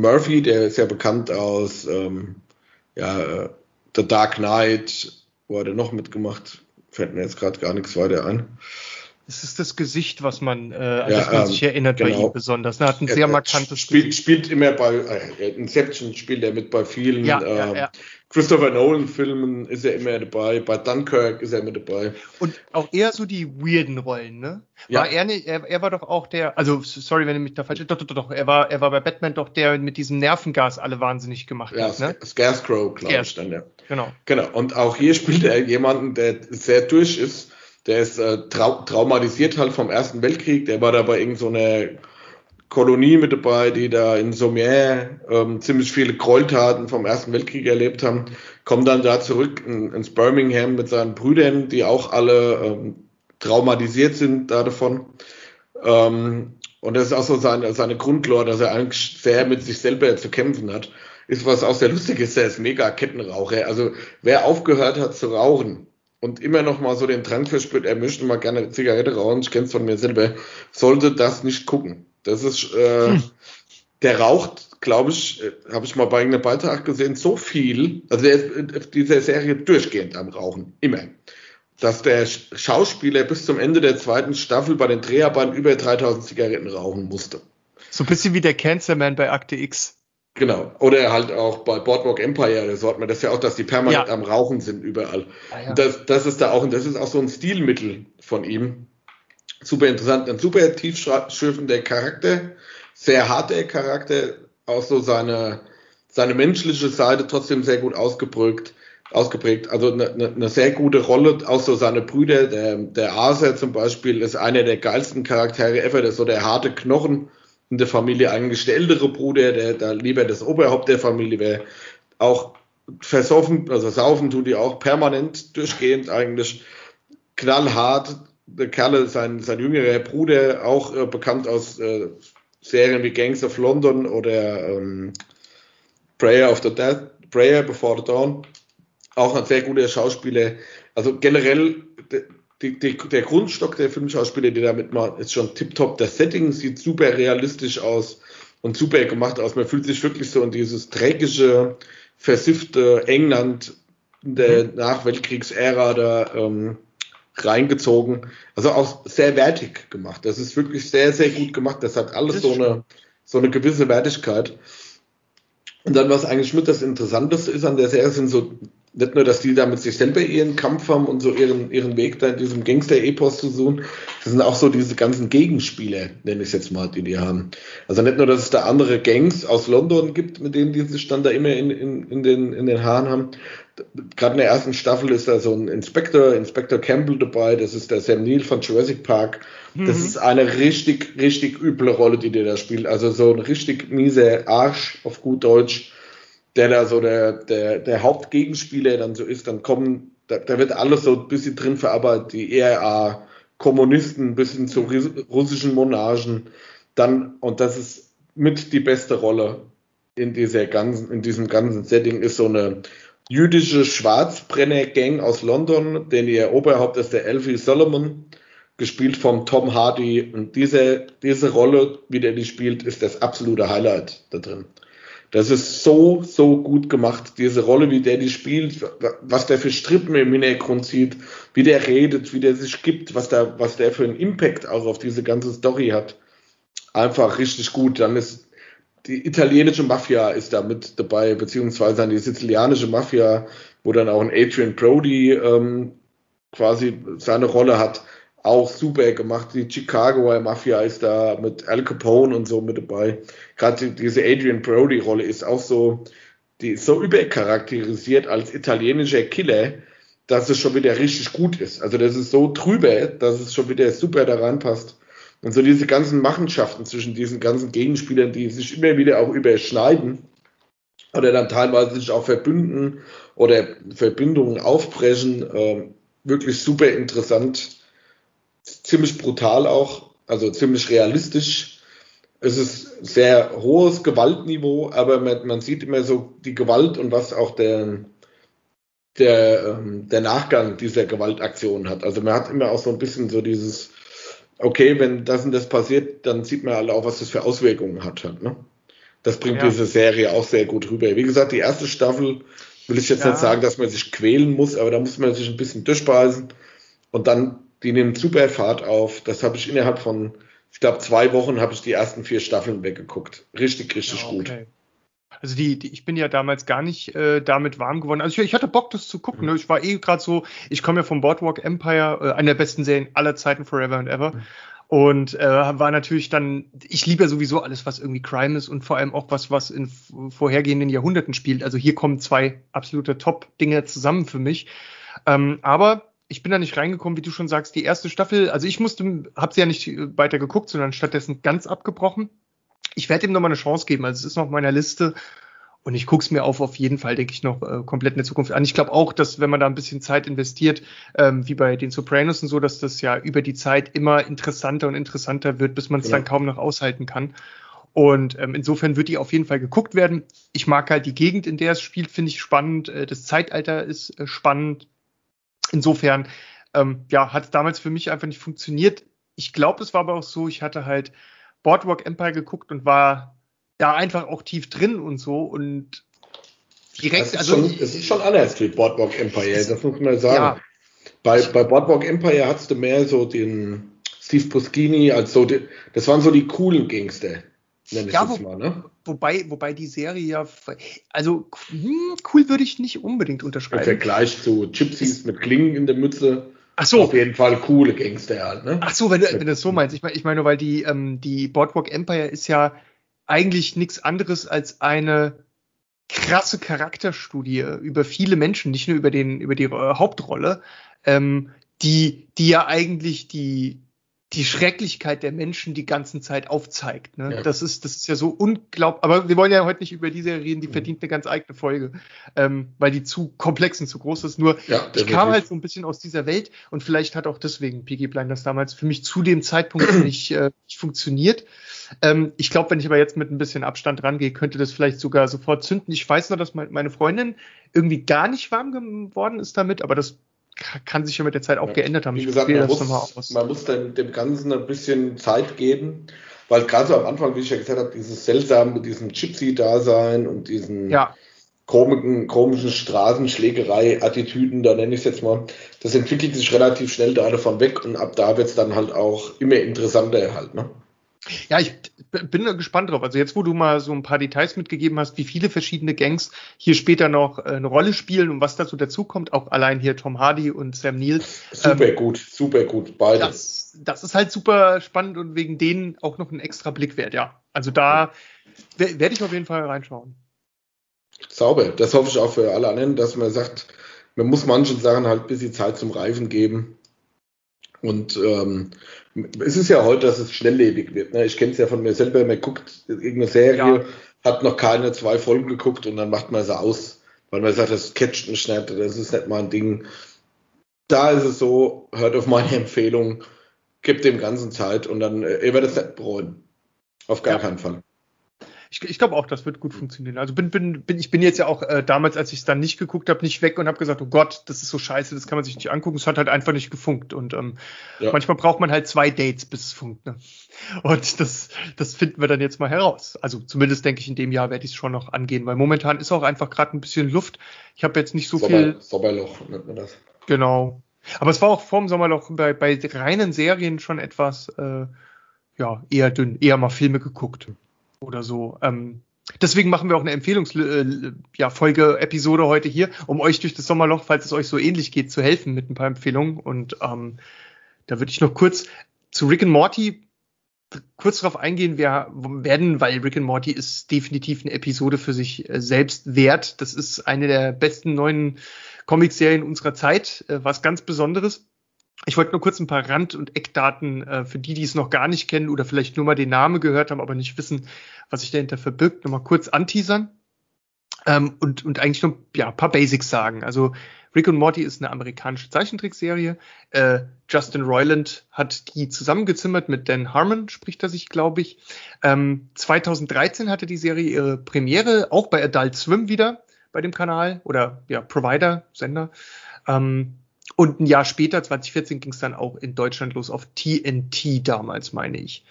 Speaker 2: Murphy, der ist ja bekannt aus ähm, ja, äh, The Dark Knight, wo hat er noch mitgemacht? Fällt mir jetzt gerade gar nichts weiter ein.
Speaker 1: Es ist das Gesicht, was man, äh, an ja, das man ähm, sich erinnert genau. bei ihm besonders. Er hat ein sehr markantes
Speaker 2: spielt, Gesicht. Spielt immer bei äh, Inception spielt er mit bei vielen. Ja, ähm, ja. Christopher Nolan-Filmen ist er immer dabei, bei Dunkirk ist er mit dabei.
Speaker 1: Und auch eher so die weirden Rollen, ne? War er, nicht, er, er war doch auch der, also sorry, wenn ich mich da falsch, doch, doch, doch, er war, er war bei Batman doch der mit diesem Nervengas alle wahnsinnig gemacht
Speaker 2: ja,
Speaker 1: hat, ne?
Speaker 2: Scarecrow, glaube ich dann, ja. Genau. Genau. Und auch hier spielt er jemanden, der sehr durch ist, der ist äh, trau traumatisiert halt vom Ersten Weltkrieg, der war da bei irgendeiner so Kolonie mit dabei, die da in Sommier ähm, ziemlich viele Gräueltaten vom Ersten Weltkrieg erlebt haben, kommt dann da zurück in, ins Birmingham mit seinen Brüdern, die auch alle ähm, traumatisiert sind da davon. Ähm, und das ist auch so seine, seine Grundlore, dass er eigentlich sehr mit sich selber zu kämpfen hat. Ist was auch sehr lustig ist, er ist mega Kettenraucher. Also wer aufgehört hat zu rauchen und immer noch mal so den Drang verspürt, er möchte mal gerne Zigarette rauchen, ich kenne es von mir selber, sollte das nicht gucken das ist, äh, hm. der raucht, glaube ich, äh, habe ich mal bei einem Beitrag gesehen, so viel. Also der ist in dieser Serie durchgehend am Rauchen, immer. dass der Schauspieler bis zum Ende der zweiten Staffel bei den Dreharbeiten über 3000 Zigaretten rauchen musste.
Speaker 1: So ein bisschen wie der Cancerman bei Akte X.
Speaker 2: Genau. Oder halt auch bei Boardwalk Empire, so hat man das ja auch, dass die permanent ja. am Rauchen sind überall. Ah, ja. das, das ist da auch, und das ist auch so ein Stilmittel von ihm. Super interessant, ein super tiefschürfender Charakter, sehr harter Charakter, auch so seine, seine menschliche Seite trotzdem sehr gut ausgeprägt ausgeprägt. Also eine, eine, eine sehr gute Rolle, auch so seine Brüder, der, der Aser zum Beispiel ist einer der geilsten Charaktere ever, der so der harte Knochen in der Familie, eigentlich der ältere Bruder, der da lieber das Oberhaupt der Familie wäre, auch versoffen, also saufen tut die auch permanent, durchgehend eigentlich, knallhart, der Kerle, sein, sein jüngerer Bruder, auch äh, bekannt aus äh, Serien wie Gangs of London oder ähm, Prayer of the Dead, Prayer Before the Dawn, auch ein sehr guter Schauspieler. Also generell, die, die, der Grundstock der Filmschauspieler, die da mitmachen, ist schon tiptop. Das Setting sieht super realistisch aus und super gemacht aus. Man fühlt sich wirklich so in dieses dreckige, versiffte England der mhm. Nachweltkriegsära da ähm, reingezogen. Also auch sehr wertig gemacht. Das ist wirklich sehr, sehr gut gemacht. Das hat alles das so eine, so eine gewisse Wertigkeit. Und dann, was eigentlich mit das Interessanteste ist an der Serie, sind so nicht nur, dass die da mit sich selber ihren Kampf haben und so ihren, ihren Weg da in diesem Gangster-Epos zu suchen, das sind auch so diese ganzen Gegenspiele, nenne ich es jetzt mal, die die haben. Also nicht nur, dass es da andere Gangs aus London gibt, mit denen die sich dann da immer in, in, in, den, in den Haaren haben. Gerade in der ersten Staffel ist da so ein Inspector, Inspector Campbell dabei, das ist der Sam Neill von Jurassic Park. Das mhm. ist eine richtig, richtig üble Rolle, die der da spielt. Also so ein richtig mieser Arsch auf gut Deutsch der da so der, der, der Hauptgegenspieler dann so ist, dann kommen, da, da wird alles so ein bisschen drin verarbeitet, die ERA, Kommunisten bis hin zu russischen Monarchen, dann, und das ist mit die beste Rolle in dieser ganzen, in diesem ganzen Setting, ist so eine jüdische Schwarzbrenner-Gang aus London, den ihr Oberhaupt ist der Elfie Solomon, gespielt vom Tom Hardy. Und diese, diese Rolle, wie der die spielt, ist das absolute Highlight da drin. Das ist so, so gut gemacht, diese Rolle, wie der die spielt, was der für Strippen im Hintergrund sieht, wie der redet, wie der sich gibt, was der, was der für einen Impact auch auf diese ganze Story hat. Einfach richtig gut. Dann ist die italienische Mafia ist da mit dabei, beziehungsweise die sizilianische Mafia, wo dann auch ein Adrian Brody ähm, quasi seine Rolle hat auch super gemacht. Die Chicagoer Mafia ist da mit Al Capone und so mit dabei. Gerade diese Adrian Brody-Rolle ist auch so, die ist so übercharakterisiert als italienischer Killer, dass es schon wieder richtig gut ist. Also das ist so trüber, dass es schon wieder super da reinpasst. Und so diese ganzen Machenschaften zwischen diesen ganzen Gegenspielern, die sich immer wieder auch überschneiden oder dann teilweise sich auch verbünden oder Verbindungen aufbrechen, äh, wirklich super interessant ziemlich brutal auch, also ziemlich realistisch. Es ist sehr hohes Gewaltniveau, aber man, man sieht immer so die Gewalt und was auch der, der, ähm, der Nachgang dieser Gewaltaktion hat. Also man hat immer auch so ein bisschen so dieses, okay, wenn das und das passiert, dann sieht man halt auch, was das für Auswirkungen hat. Halt, ne? Das bringt ja. diese Serie auch sehr gut rüber. Wie gesagt, die erste Staffel will ich jetzt ja. nicht sagen, dass man sich quälen muss, aber da muss man sich ein bisschen durchbeißen und dann die nimmt super Fahrt auf. Das habe ich innerhalb von, ich glaube, zwei Wochen habe ich die ersten vier Staffeln weggeguckt. Richtig, richtig ja, okay. gut.
Speaker 1: Also die, die, ich bin ja damals gar nicht äh, damit warm geworden. Also ich, ich hatte Bock, das zu gucken. Mhm. Ne? Ich war eh gerade so, ich komme ja vom Boardwalk Empire, äh, einer der besten Serien aller Zeiten, Forever and Ever. Mhm. Und äh, war natürlich dann, ich liebe ja sowieso alles, was irgendwie Crime ist und vor allem auch was, was in vorhergehenden Jahrhunderten spielt. Also hier kommen zwei absolute Top-Dinge zusammen für mich. Ähm, aber ich bin da nicht reingekommen, wie du schon sagst, die erste Staffel, also ich musste, habe sie ja nicht weiter geguckt, sondern stattdessen ganz abgebrochen. Ich werde ihm noch mal eine Chance geben, also es ist noch auf meiner Liste und ich gucke es mir auf auf jeden Fall, denke ich, noch äh, komplett in der Zukunft an. Ich glaube auch, dass wenn man da ein bisschen Zeit investiert, ähm, wie bei den Sopranos und so, dass das ja über die Zeit immer interessanter und interessanter wird, bis man es ja. dann kaum noch aushalten kann. Und ähm, insofern wird die auf jeden Fall geguckt werden. Ich mag halt die Gegend, in der es spielt, finde ich spannend. Äh, das Zeitalter ist äh, spannend. Insofern, ähm, ja, hat es damals für mich einfach nicht funktioniert. Ich glaube, es war aber auch so, ich hatte halt Boardwalk Empire geguckt und war da einfach auch tief drin und so und
Speaker 2: direkt, also. Schon, es ist schon anders wie Boardwalk Empire, das muss man sagen. Ja. Bei, bei Boardwalk Empire hattest du mehr so den Steve Puschini als so, die, das waren so die coolen Gangster,
Speaker 1: nenne ich ja, jetzt mal, ne? Wobei, wobei die Serie ja, also hm, cool würde ich nicht unbedingt unterschreiben. Im
Speaker 2: Vergleich zu Gypsies mit Klingen in der Mütze.
Speaker 1: Ach so.
Speaker 2: Auf jeden Fall coole Gangster halt,
Speaker 1: ne? Ach so, wenn, wenn du das so meinst. Ich meine, ich meine nur, weil die, ähm, die Boardwalk Empire ist ja eigentlich nichts anderes als eine krasse Charakterstudie über viele Menschen, nicht nur über den, über die äh, Hauptrolle, ähm, die, die ja eigentlich die, die Schrecklichkeit der Menschen die ganzen Zeit aufzeigt. Ne? Ja. Das ist, das ist ja so unglaublich. Aber wir wollen ja heute nicht über diese reden, die mhm. verdient eine ganz eigene Folge, ähm, weil die zu komplex und zu groß ist. Nur ja, ich kam halt so ein bisschen aus dieser Welt und vielleicht hat auch deswegen Piggy Blinders damals für mich zu dem Zeitpunkt nicht, äh, nicht funktioniert. Ähm, ich glaube, wenn ich aber jetzt mit ein bisschen Abstand rangehe, könnte das vielleicht sogar sofort zünden. Ich weiß nur, dass meine Freundin irgendwie gar nicht warm geworden ist damit, aber das kann sich ja mit der Zeit auch ja. geändert haben.
Speaker 2: Wie gesagt, man muss, man muss dem, dem Ganzen ein bisschen Zeit geben, weil gerade so am Anfang, wie ich ja gesagt habe, dieses seltsame mit diesem Gypsy-Dasein und diesen
Speaker 1: ja.
Speaker 2: komischen, komischen Straßenschlägerei-Attitüden, da nenne ich es jetzt mal, das entwickelt sich relativ schnell da davon weg und ab da wird es dann halt auch immer interessanter halt, ne?
Speaker 1: Ja, ich bin gespannt drauf. Also jetzt, wo du mal so ein paar Details mitgegeben hast, wie viele verschiedene Gangs hier später noch äh, eine Rolle spielen und was dazu dazukommt, auch allein hier Tom Hardy und Sam Neill.
Speaker 2: Super ähm, gut, super gut,
Speaker 1: beide. Das, das ist halt super spannend und wegen denen auch noch ein extra Blick wert, ja. Also da werde ich auf jeden Fall reinschauen.
Speaker 2: Sauber, das hoffe ich auch für alle anderen, dass man sagt, man muss manchen Sachen halt ein bisschen Zeit zum Reifen geben. Und ähm, es ist ja heute, dass es schnelllebig wird. Ne? Ich kenne es ja von mir selber, man guckt irgendeine Serie, ja. hat noch keine zwei Folgen geguckt und dann macht man sie aus, weil man sagt, das catcht mich nicht, das ist nicht mein Ding. Da ist es so, hört auf meine Empfehlung, gibt dem Ganzen Zeit und dann, äh, ihr werdet es nicht bereuen. Auf gar ja. keinen Fall
Speaker 1: ich, ich glaube auch, das wird gut funktionieren. Also bin, bin, bin, ich bin jetzt ja auch äh, damals, als ich es dann nicht geguckt habe, nicht weg und habe gesagt, oh Gott, das ist so scheiße, das kann man sich nicht angucken. Es hat halt einfach nicht gefunkt. Und ähm, ja. manchmal braucht man halt zwei Dates, bis es funkt. Ne? Und das, das finden wir dann jetzt mal heraus. Also zumindest denke ich, in dem Jahr werde ich es schon noch angehen, weil momentan ist auch einfach gerade ein bisschen Luft. Ich habe jetzt nicht so
Speaker 2: Sommer,
Speaker 1: viel.
Speaker 2: Sommerloch nennt man das.
Speaker 1: Genau. Aber es war auch vorm Sommerloch bei, bei reinen Serien schon etwas äh, ja, eher dünn, eher mal Filme geguckt oder so. Ähm, deswegen machen wir auch eine Empfehlungsfolge, äh, ja, heute hier, um euch durch das Sommerloch, falls es euch so ähnlich geht, zu helfen mit ein paar Empfehlungen. Und ähm, da würde ich noch kurz zu Rick and Morty kurz darauf eingehen wir werden, weil Rick and Morty ist definitiv eine Episode für sich äh, selbst wert. Das ist eine der besten neuen Comicserien unserer Zeit, äh, was ganz Besonderes. Ich wollte nur kurz ein paar Rand- und Eckdaten äh, für die, die es noch gar nicht kennen oder vielleicht nur mal den Namen gehört haben, aber nicht wissen, was sich dahinter verbirgt, nochmal kurz anteasern ähm, und, und eigentlich nur ja, ein paar Basics sagen. Also Rick und Morty ist eine amerikanische Zeichentrickserie. Äh, Justin Roiland hat die zusammengezimmert mit Dan Harmon, spricht er sich, glaube ich. Ähm, 2013 hatte die Serie ihre Premiere, auch bei Adult Swim wieder bei dem Kanal oder ja, Provider, Sender. Ähm, und ein Jahr später, 2014, ging es dann auch in Deutschland los auf TNT damals, meine ich.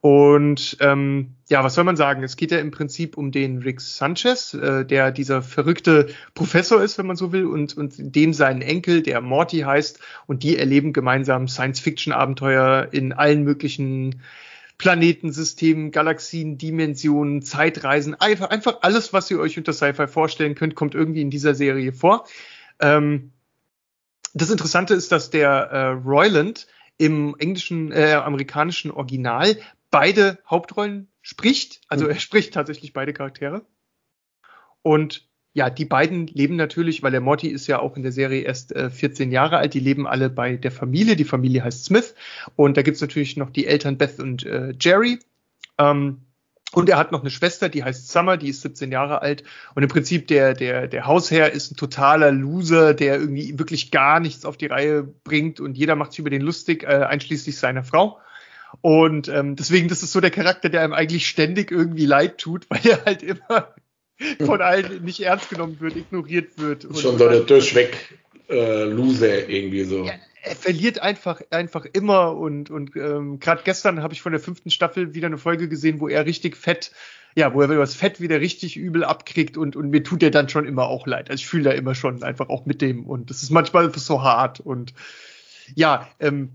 Speaker 1: Und ähm, ja, was soll man sagen? Es geht ja im Prinzip um den Rick Sanchez, äh, der dieser verrückte Professor ist, wenn man so will, und, und dem seinen Enkel, der Morty heißt, und die erleben gemeinsam Science-Fiction-Abenteuer in allen möglichen Planetensystemen, Galaxien, Dimensionen, Zeitreisen, einfach, einfach alles, was ihr euch unter Sci-Fi vorstellen könnt, kommt irgendwie in dieser Serie vor. Ähm, das Interessante ist, dass der äh, Royland im englischen, äh, amerikanischen Original beide Hauptrollen spricht. Also mhm. er spricht tatsächlich beide Charaktere. Und ja, die beiden leben natürlich, weil der Morty ist ja auch in der Serie erst äh, 14 Jahre alt, die leben alle bei der Familie. Die Familie heißt Smith. Und da gibt's natürlich noch die Eltern Beth und äh, Jerry. Ähm, und er hat noch eine Schwester, die heißt Summer, die ist 17 Jahre alt. Und im Prinzip der, der, der Hausherr ist ein totaler Loser, der irgendwie wirklich gar nichts auf die Reihe bringt und jeder macht sich über den lustig, äh, einschließlich seiner Frau. Und ähm, deswegen, das ist so der Charakter, der einem eigentlich ständig irgendwie leid tut, weil er halt immer von allen nicht ernst genommen wird, ignoriert wird.
Speaker 2: Schon so der Durchweg äh, Loser irgendwie so.
Speaker 1: Ja, er verliert einfach, einfach immer und, und ähm, gerade gestern habe ich von der fünften Staffel wieder eine Folge gesehen, wo er richtig fett, ja, wo er das Fett wieder richtig übel abkriegt und, und mir tut er dann schon immer auch leid. Also ich fühle da immer schon einfach auch mit dem und das ist manchmal so hart und ja, ähm,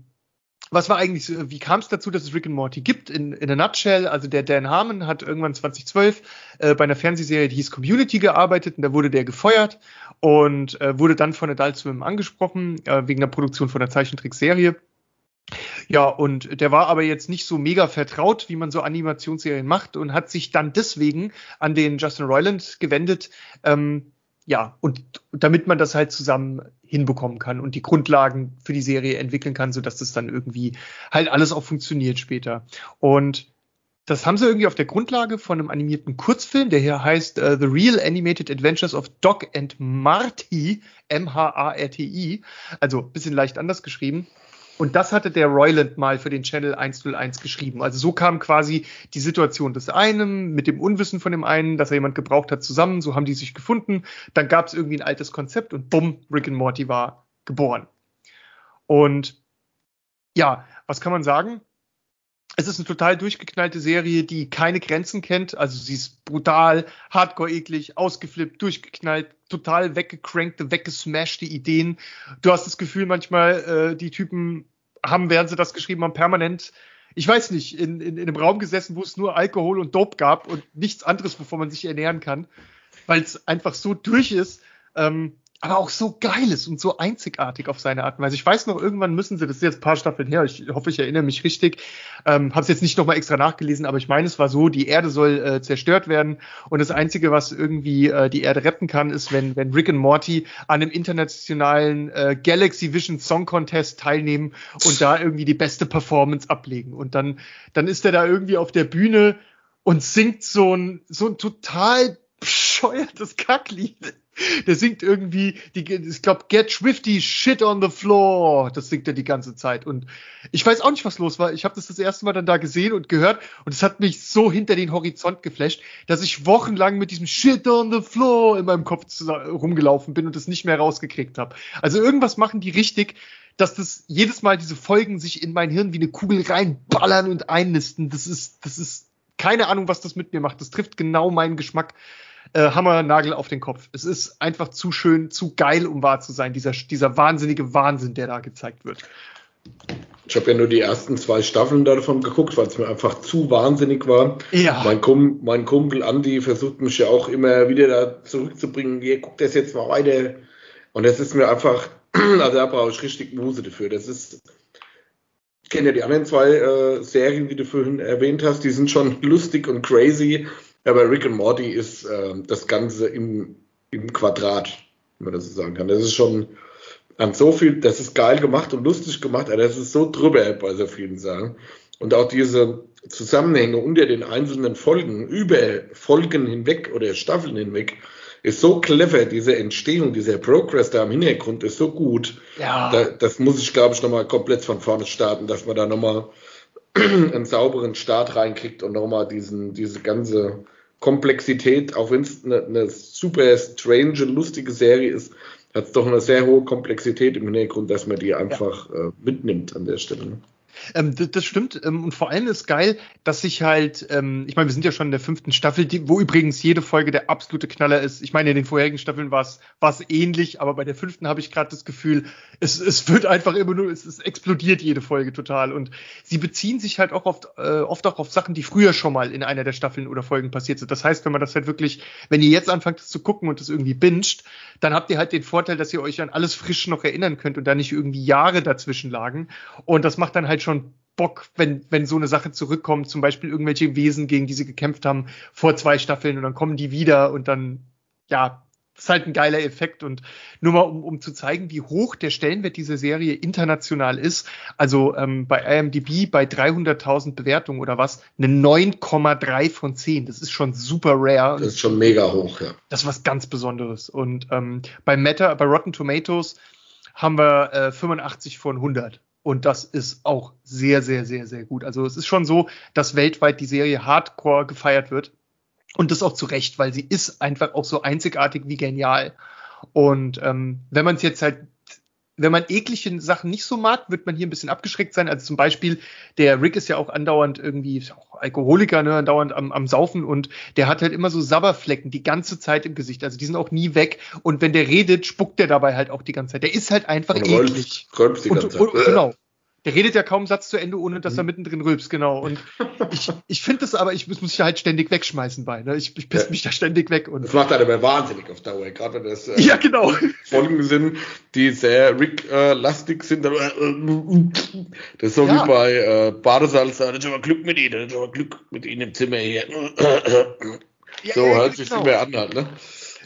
Speaker 1: was war eigentlich, wie kam es dazu, dass es Rick and Morty gibt? In, in a nutshell, also der Dan Harmon hat irgendwann 2012 äh, bei einer Fernsehserie, die hieß Community, gearbeitet und da wurde der gefeuert und äh, wurde dann von Adult Swim angesprochen, äh, wegen der Produktion von einer Zeichentrickserie. Ja, und der war aber jetzt nicht so mega vertraut, wie man so Animationsserien macht und hat sich dann deswegen an den Justin Roiland gewendet, ähm, ja, und damit man das halt zusammen hinbekommen kann und die Grundlagen für die Serie entwickeln kann, sodass das dann irgendwie halt alles auch funktioniert später. Und das haben sie irgendwie auf der Grundlage von einem animierten Kurzfilm, der hier heißt uh, The Real Animated Adventures of Doc and Marty, M-H-A-R-T-I, also bisschen leicht anders geschrieben. Und das hatte der Royland mal für den Channel 101 geschrieben. Also so kam quasi die Situation des einen mit dem Unwissen von dem einen, dass er jemand gebraucht hat, zusammen. So haben die sich gefunden. Dann gab es irgendwie ein altes Konzept und bumm, Rick and Morty war geboren. Und ja, was kann man sagen? Es ist eine total durchgeknallte Serie, die keine Grenzen kennt. Also sie ist brutal, hardcore eklig, ausgeflippt, durchgeknallt, total weggecrankte, weggesmashte Ideen. Du hast das Gefühl manchmal, äh, die Typen haben, während sie das geschrieben haben, permanent, ich weiß nicht, in, in, in einem Raum gesessen, wo es nur Alkohol und Dope gab und nichts anderes, wovon man sich ernähren kann, weil es einfach so durch ist. Ähm, aber auch so geil ist und so einzigartig auf seine Art und Weise. Ich weiß noch, irgendwann müssen sie, das ist jetzt ein paar Staffeln her, ich hoffe, ich erinnere mich richtig, ähm, habe es jetzt nicht nochmal extra nachgelesen, aber ich meine, es war so, die Erde soll äh, zerstört werden und das Einzige, was irgendwie äh, die Erde retten kann, ist, wenn, wenn Rick und Morty an einem internationalen äh, Galaxy Vision Song Contest teilnehmen und da irgendwie die beste Performance ablegen. Und dann, dann ist er da irgendwie auf der Bühne und singt so ein, so ein total bescheuertes Kacklied. Der singt irgendwie, die, ich glaube, Get Swifty Shit on the Floor. Das singt er die ganze Zeit. Und ich weiß auch nicht, was los war. Ich habe das das erste Mal dann da gesehen und gehört und es hat mich so hinter den Horizont geflasht, dass ich wochenlang mit diesem Shit on the Floor in meinem Kopf rumgelaufen bin und das nicht mehr rausgekriegt habe. Also irgendwas machen die richtig, dass das jedes Mal diese Folgen sich in mein Hirn wie eine Kugel reinballern und einnisten. Das ist, das ist keine Ahnung, was das mit mir macht. Das trifft genau meinen Geschmack äh, Hammernagel auf den Kopf. Es ist einfach zu schön, zu geil, um wahr zu sein, dieser, dieser wahnsinnige Wahnsinn, der da gezeigt wird.
Speaker 2: Ich habe ja nur die ersten zwei Staffeln davon geguckt, weil es mir einfach zu wahnsinnig war.
Speaker 1: Ja.
Speaker 2: Mein, Kum mein Kumpel Andy versucht mich ja auch immer wieder da zurückzubringen. Hier, guck das jetzt mal weiter. Und das ist mir einfach, also da brauche ich richtig Muse dafür. Das ist, ich kenne ja die anderen zwei äh, Serien, die du vorhin erwähnt hast, die sind schon lustig und crazy. Ja, bei Rick and Morty ist äh, das Ganze im, im Quadrat, wenn man das so sagen kann. Das ist schon an so viel, das ist geil gemacht und lustig gemacht, aber das ist so drüber bei so vielen Sachen. Und auch diese Zusammenhänge unter den einzelnen Folgen, über Folgen hinweg oder Staffeln hinweg, ist so clever, diese Entstehung, dieser Progress da im Hintergrund ist so gut.
Speaker 1: Ja.
Speaker 2: Da, das muss ich, glaube ich, nochmal komplett von vorne starten, dass man da nochmal einen sauberen Start reinkriegt und nochmal diesen, diese ganze Komplexität, auch wenn es eine, eine super strange, lustige Serie ist, hat es doch eine sehr hohe Komplexität im Hintergrund, dass man die einfach ja. äh, mitnimmt an der Stelle.
Speaker 1: Ähm, das, das, stimmt. Ähm, und vor allem ist geil, dass sich halt, ähm, ich meine, wir sind ja schon in der fünften Staffel, die, wo übrigens jede Folge der absolute Knaller ist. Ich meine, in den vorherigen Staffeln war es ähnlich, aber bei der fünften habe ich gerade das Gefühl, es, es wird einfach immer nur, es, es explodiert jede Folge total. Und sie beziehen sich halt auch oft, äh, oft auch auf Sachen, die früher schon mal in einer der Staffeln oder Folgen passiert sind. Das heißt, wenn man das halt wirklich, wenn ihr jetzt anfangt, das zu gucken und das irgendwie binscht, dann habt ihr halt den Vorteil, dass ihr euch an alles frisch noch erinnern könnt und da nicht irgendwie Jahre dazwischen lagen. Und das macht dann halt schon Bock, wenn, wenn so eine Sache zurückkommt, zum Beispiel irgendwelche Wesen, gegen die sie gekämpft haben, vor zwei Staffeln und dann kommen die wieder und dann, ja, ist halt ein geiler Effekt und nur mal, um, um zu zeigen, wie hoch der Stellenwert dieser Serie international ist. Also ähm, bei IMDb bei 300.000 Bewertungen oder was, eine 9,3 von 10. Das ist schon super rare.
Speaker 2: Das ist schon mega hoch, ja.
Speaker 1: Das ist was ganz Besonderes. Und ähm, bei Meta, bei Rotten Tomatoes haben wir äh, 85 von 100. Und das ist auch sehr, sehr, sehr, sehr gut. Also es ist schon so, dass weltweit die Serie Hardcore gefeiert wird. Und das auch zu Recht, weil sie ist einfach auch so einzigartig wie genial. Und ähm, wenn man es jetzt halt wenn man eklige Sachen nicht so mag, wird man hier ein bisschen abgeschreckt sein. Also zum Beispiel, der Rick ist ja auch andauernd irgendwie auch Alkoholiker, ne, andauernd am, am Saufen und der hat halt immer so Sabberflecken die ganze Zeit im Gesicht. Also die sind auch nie weg. Und wenn der redet, spuckt der dabei halt auch die ganze Zeit. Der ist halt einfach und eklig. Rülpst, rülpst die ganze Zeit. Und, und, genau. Der redet ja kaum Satz zu Ende, ohne dass er mhm. mittendrin rülpst, genau. Und ich, ich finde das aber, ich muss mich halt ständig wegschmeißen bei. Ne? Ich, ich piss ja. mich da ständig weg. Und
Speaker 2: das macht einen aber wahnsinnig auf Dauer, gerade wenn das
Speaker 1: äh, ja, genau.
Speaker 2: Folgen sind, die sehr Rick-lastig äh, sind. Äh, das ist so ja. wie bei äh, Badesalz, das ist aber Glück mit Ihnen, das ist aber Glück mit Ihnen im Zimmer hier. Ja, so hört sich genau. immer an, halt, ne?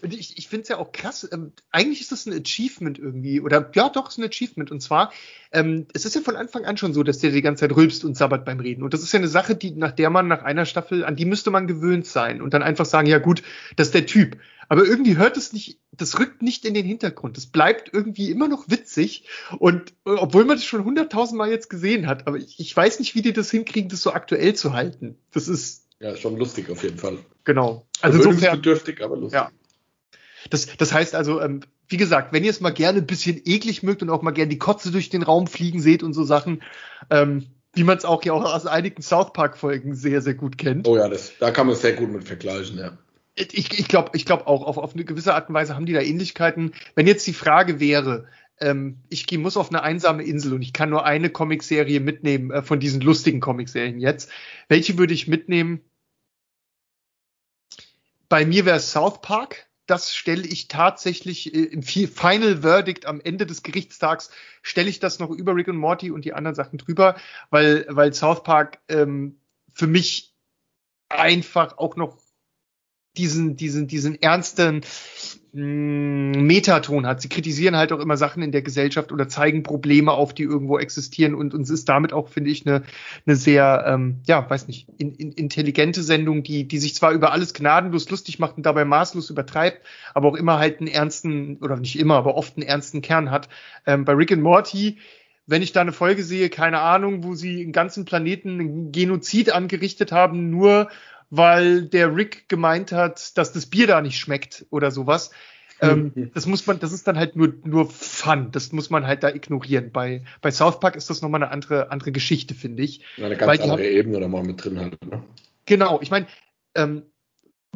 Speaker 1: Ich, ich finde es ja auch krass. Ähm, eigentlich ist das ein Achievement irgendwie. Oder ja, doch, ist ein Achievement. Und zwar, ähm, es ist ja von Anfang an schon so, dass der die ganze Zeit rülpst und sabbert beim Reden. Und das ist ja eine Sache, die, nach der man nach einer Staffel, an die müsste man gewöhnt sein. Und dann einfach sagen, ja gut, das ist der Typ. Aber irgendwie hört es nicht, das rückt nicht in den Hintergrund. Das bleibt irgendwie immer noch witzig. Und äh, obwohl man das schon hunderttausendmal jetzt gesehen hat, aber ich, ich weiß nicht, wie die das hinkriegen, das so aktuell zu halten. Das ist.
Speaker 2: Ja, schon lustig auf jeden Fall.
Speaker 1: Genau.
Speaker 2: Also insofern. Bedürftig, aber lustig. Ja.
Speaker 1: Das, das heißt also, ähm, wie gesagt, wenn ihr es mal gerne ein bisschen eklig mögt und auch mal gerne die Kotze durch den Raum fliegen seht und so Sachen, ähm, wie man es auch ja auch aus einigen South Park-Folgen sehr, sehr gut kennt.
Speaker 2: Oh ja, das, da kann man es sehr gut mit vergleichen, ja.
Speaker 1: Ich, ich glaube ich glaub auch, auf, auf eine gewisse Art und Weise haben die da Ähnlichkeiten. Wenn jetzt die Frage wäre, ähm, ich muss auf eine einsame Insel und ich kann nur eine Comicserie mitnehmen äh, von diesen lustigen Comicserien jetzt, welche würde ich mitnehmen? Bei mir wäre South Park das stelle ich tatsächlich äh, im Final Verdict am Ende des Gerichtstags, stelle ich das noch über Rick und Morty und die anderen Sachen drüber, weil, weil South Park ähm, für mich einfach auch noch diesen, diesen, diesen ernsten mh, mm, Metaton hat. Sie kritisieren halt auch immer Sachen in der Gesellschaft oder zeigen Probleme auf, die irgendwo existieren und uns ist damit auch, finde ich, eine, eine sehr, ähm, ja, weiß nicht, in, in, intelligente Sendung, die, die sich zwar über alles gnadenlos lustig macht und dabei maßlos übertreibt, aber auch immer halt einen ernsten, oder nicht immer, aber oft einen ernsten Kern hat. Ähm, bei Rick and Morty wenn ich da eine Folge sehe, keine Ahnung, wo sie einen ganzen Planeten einen Genozid angerichtet haben, nur weil der Rick gemeint hat, dass das Bier da nicht schmeckt oder sowas. Ähm, mhm. das muss man, das ist dann halt nur, nur Fun. Das muss man halt da ignorieren. Bei, bei South Park ist das nochmal eine andere, andere Geschichte, finde ich.
Speaker 2: Eine ganz andere haben, Ebene da mal mit drin halt. Ne?
Speaker 1: Genau, ich meine, ähm,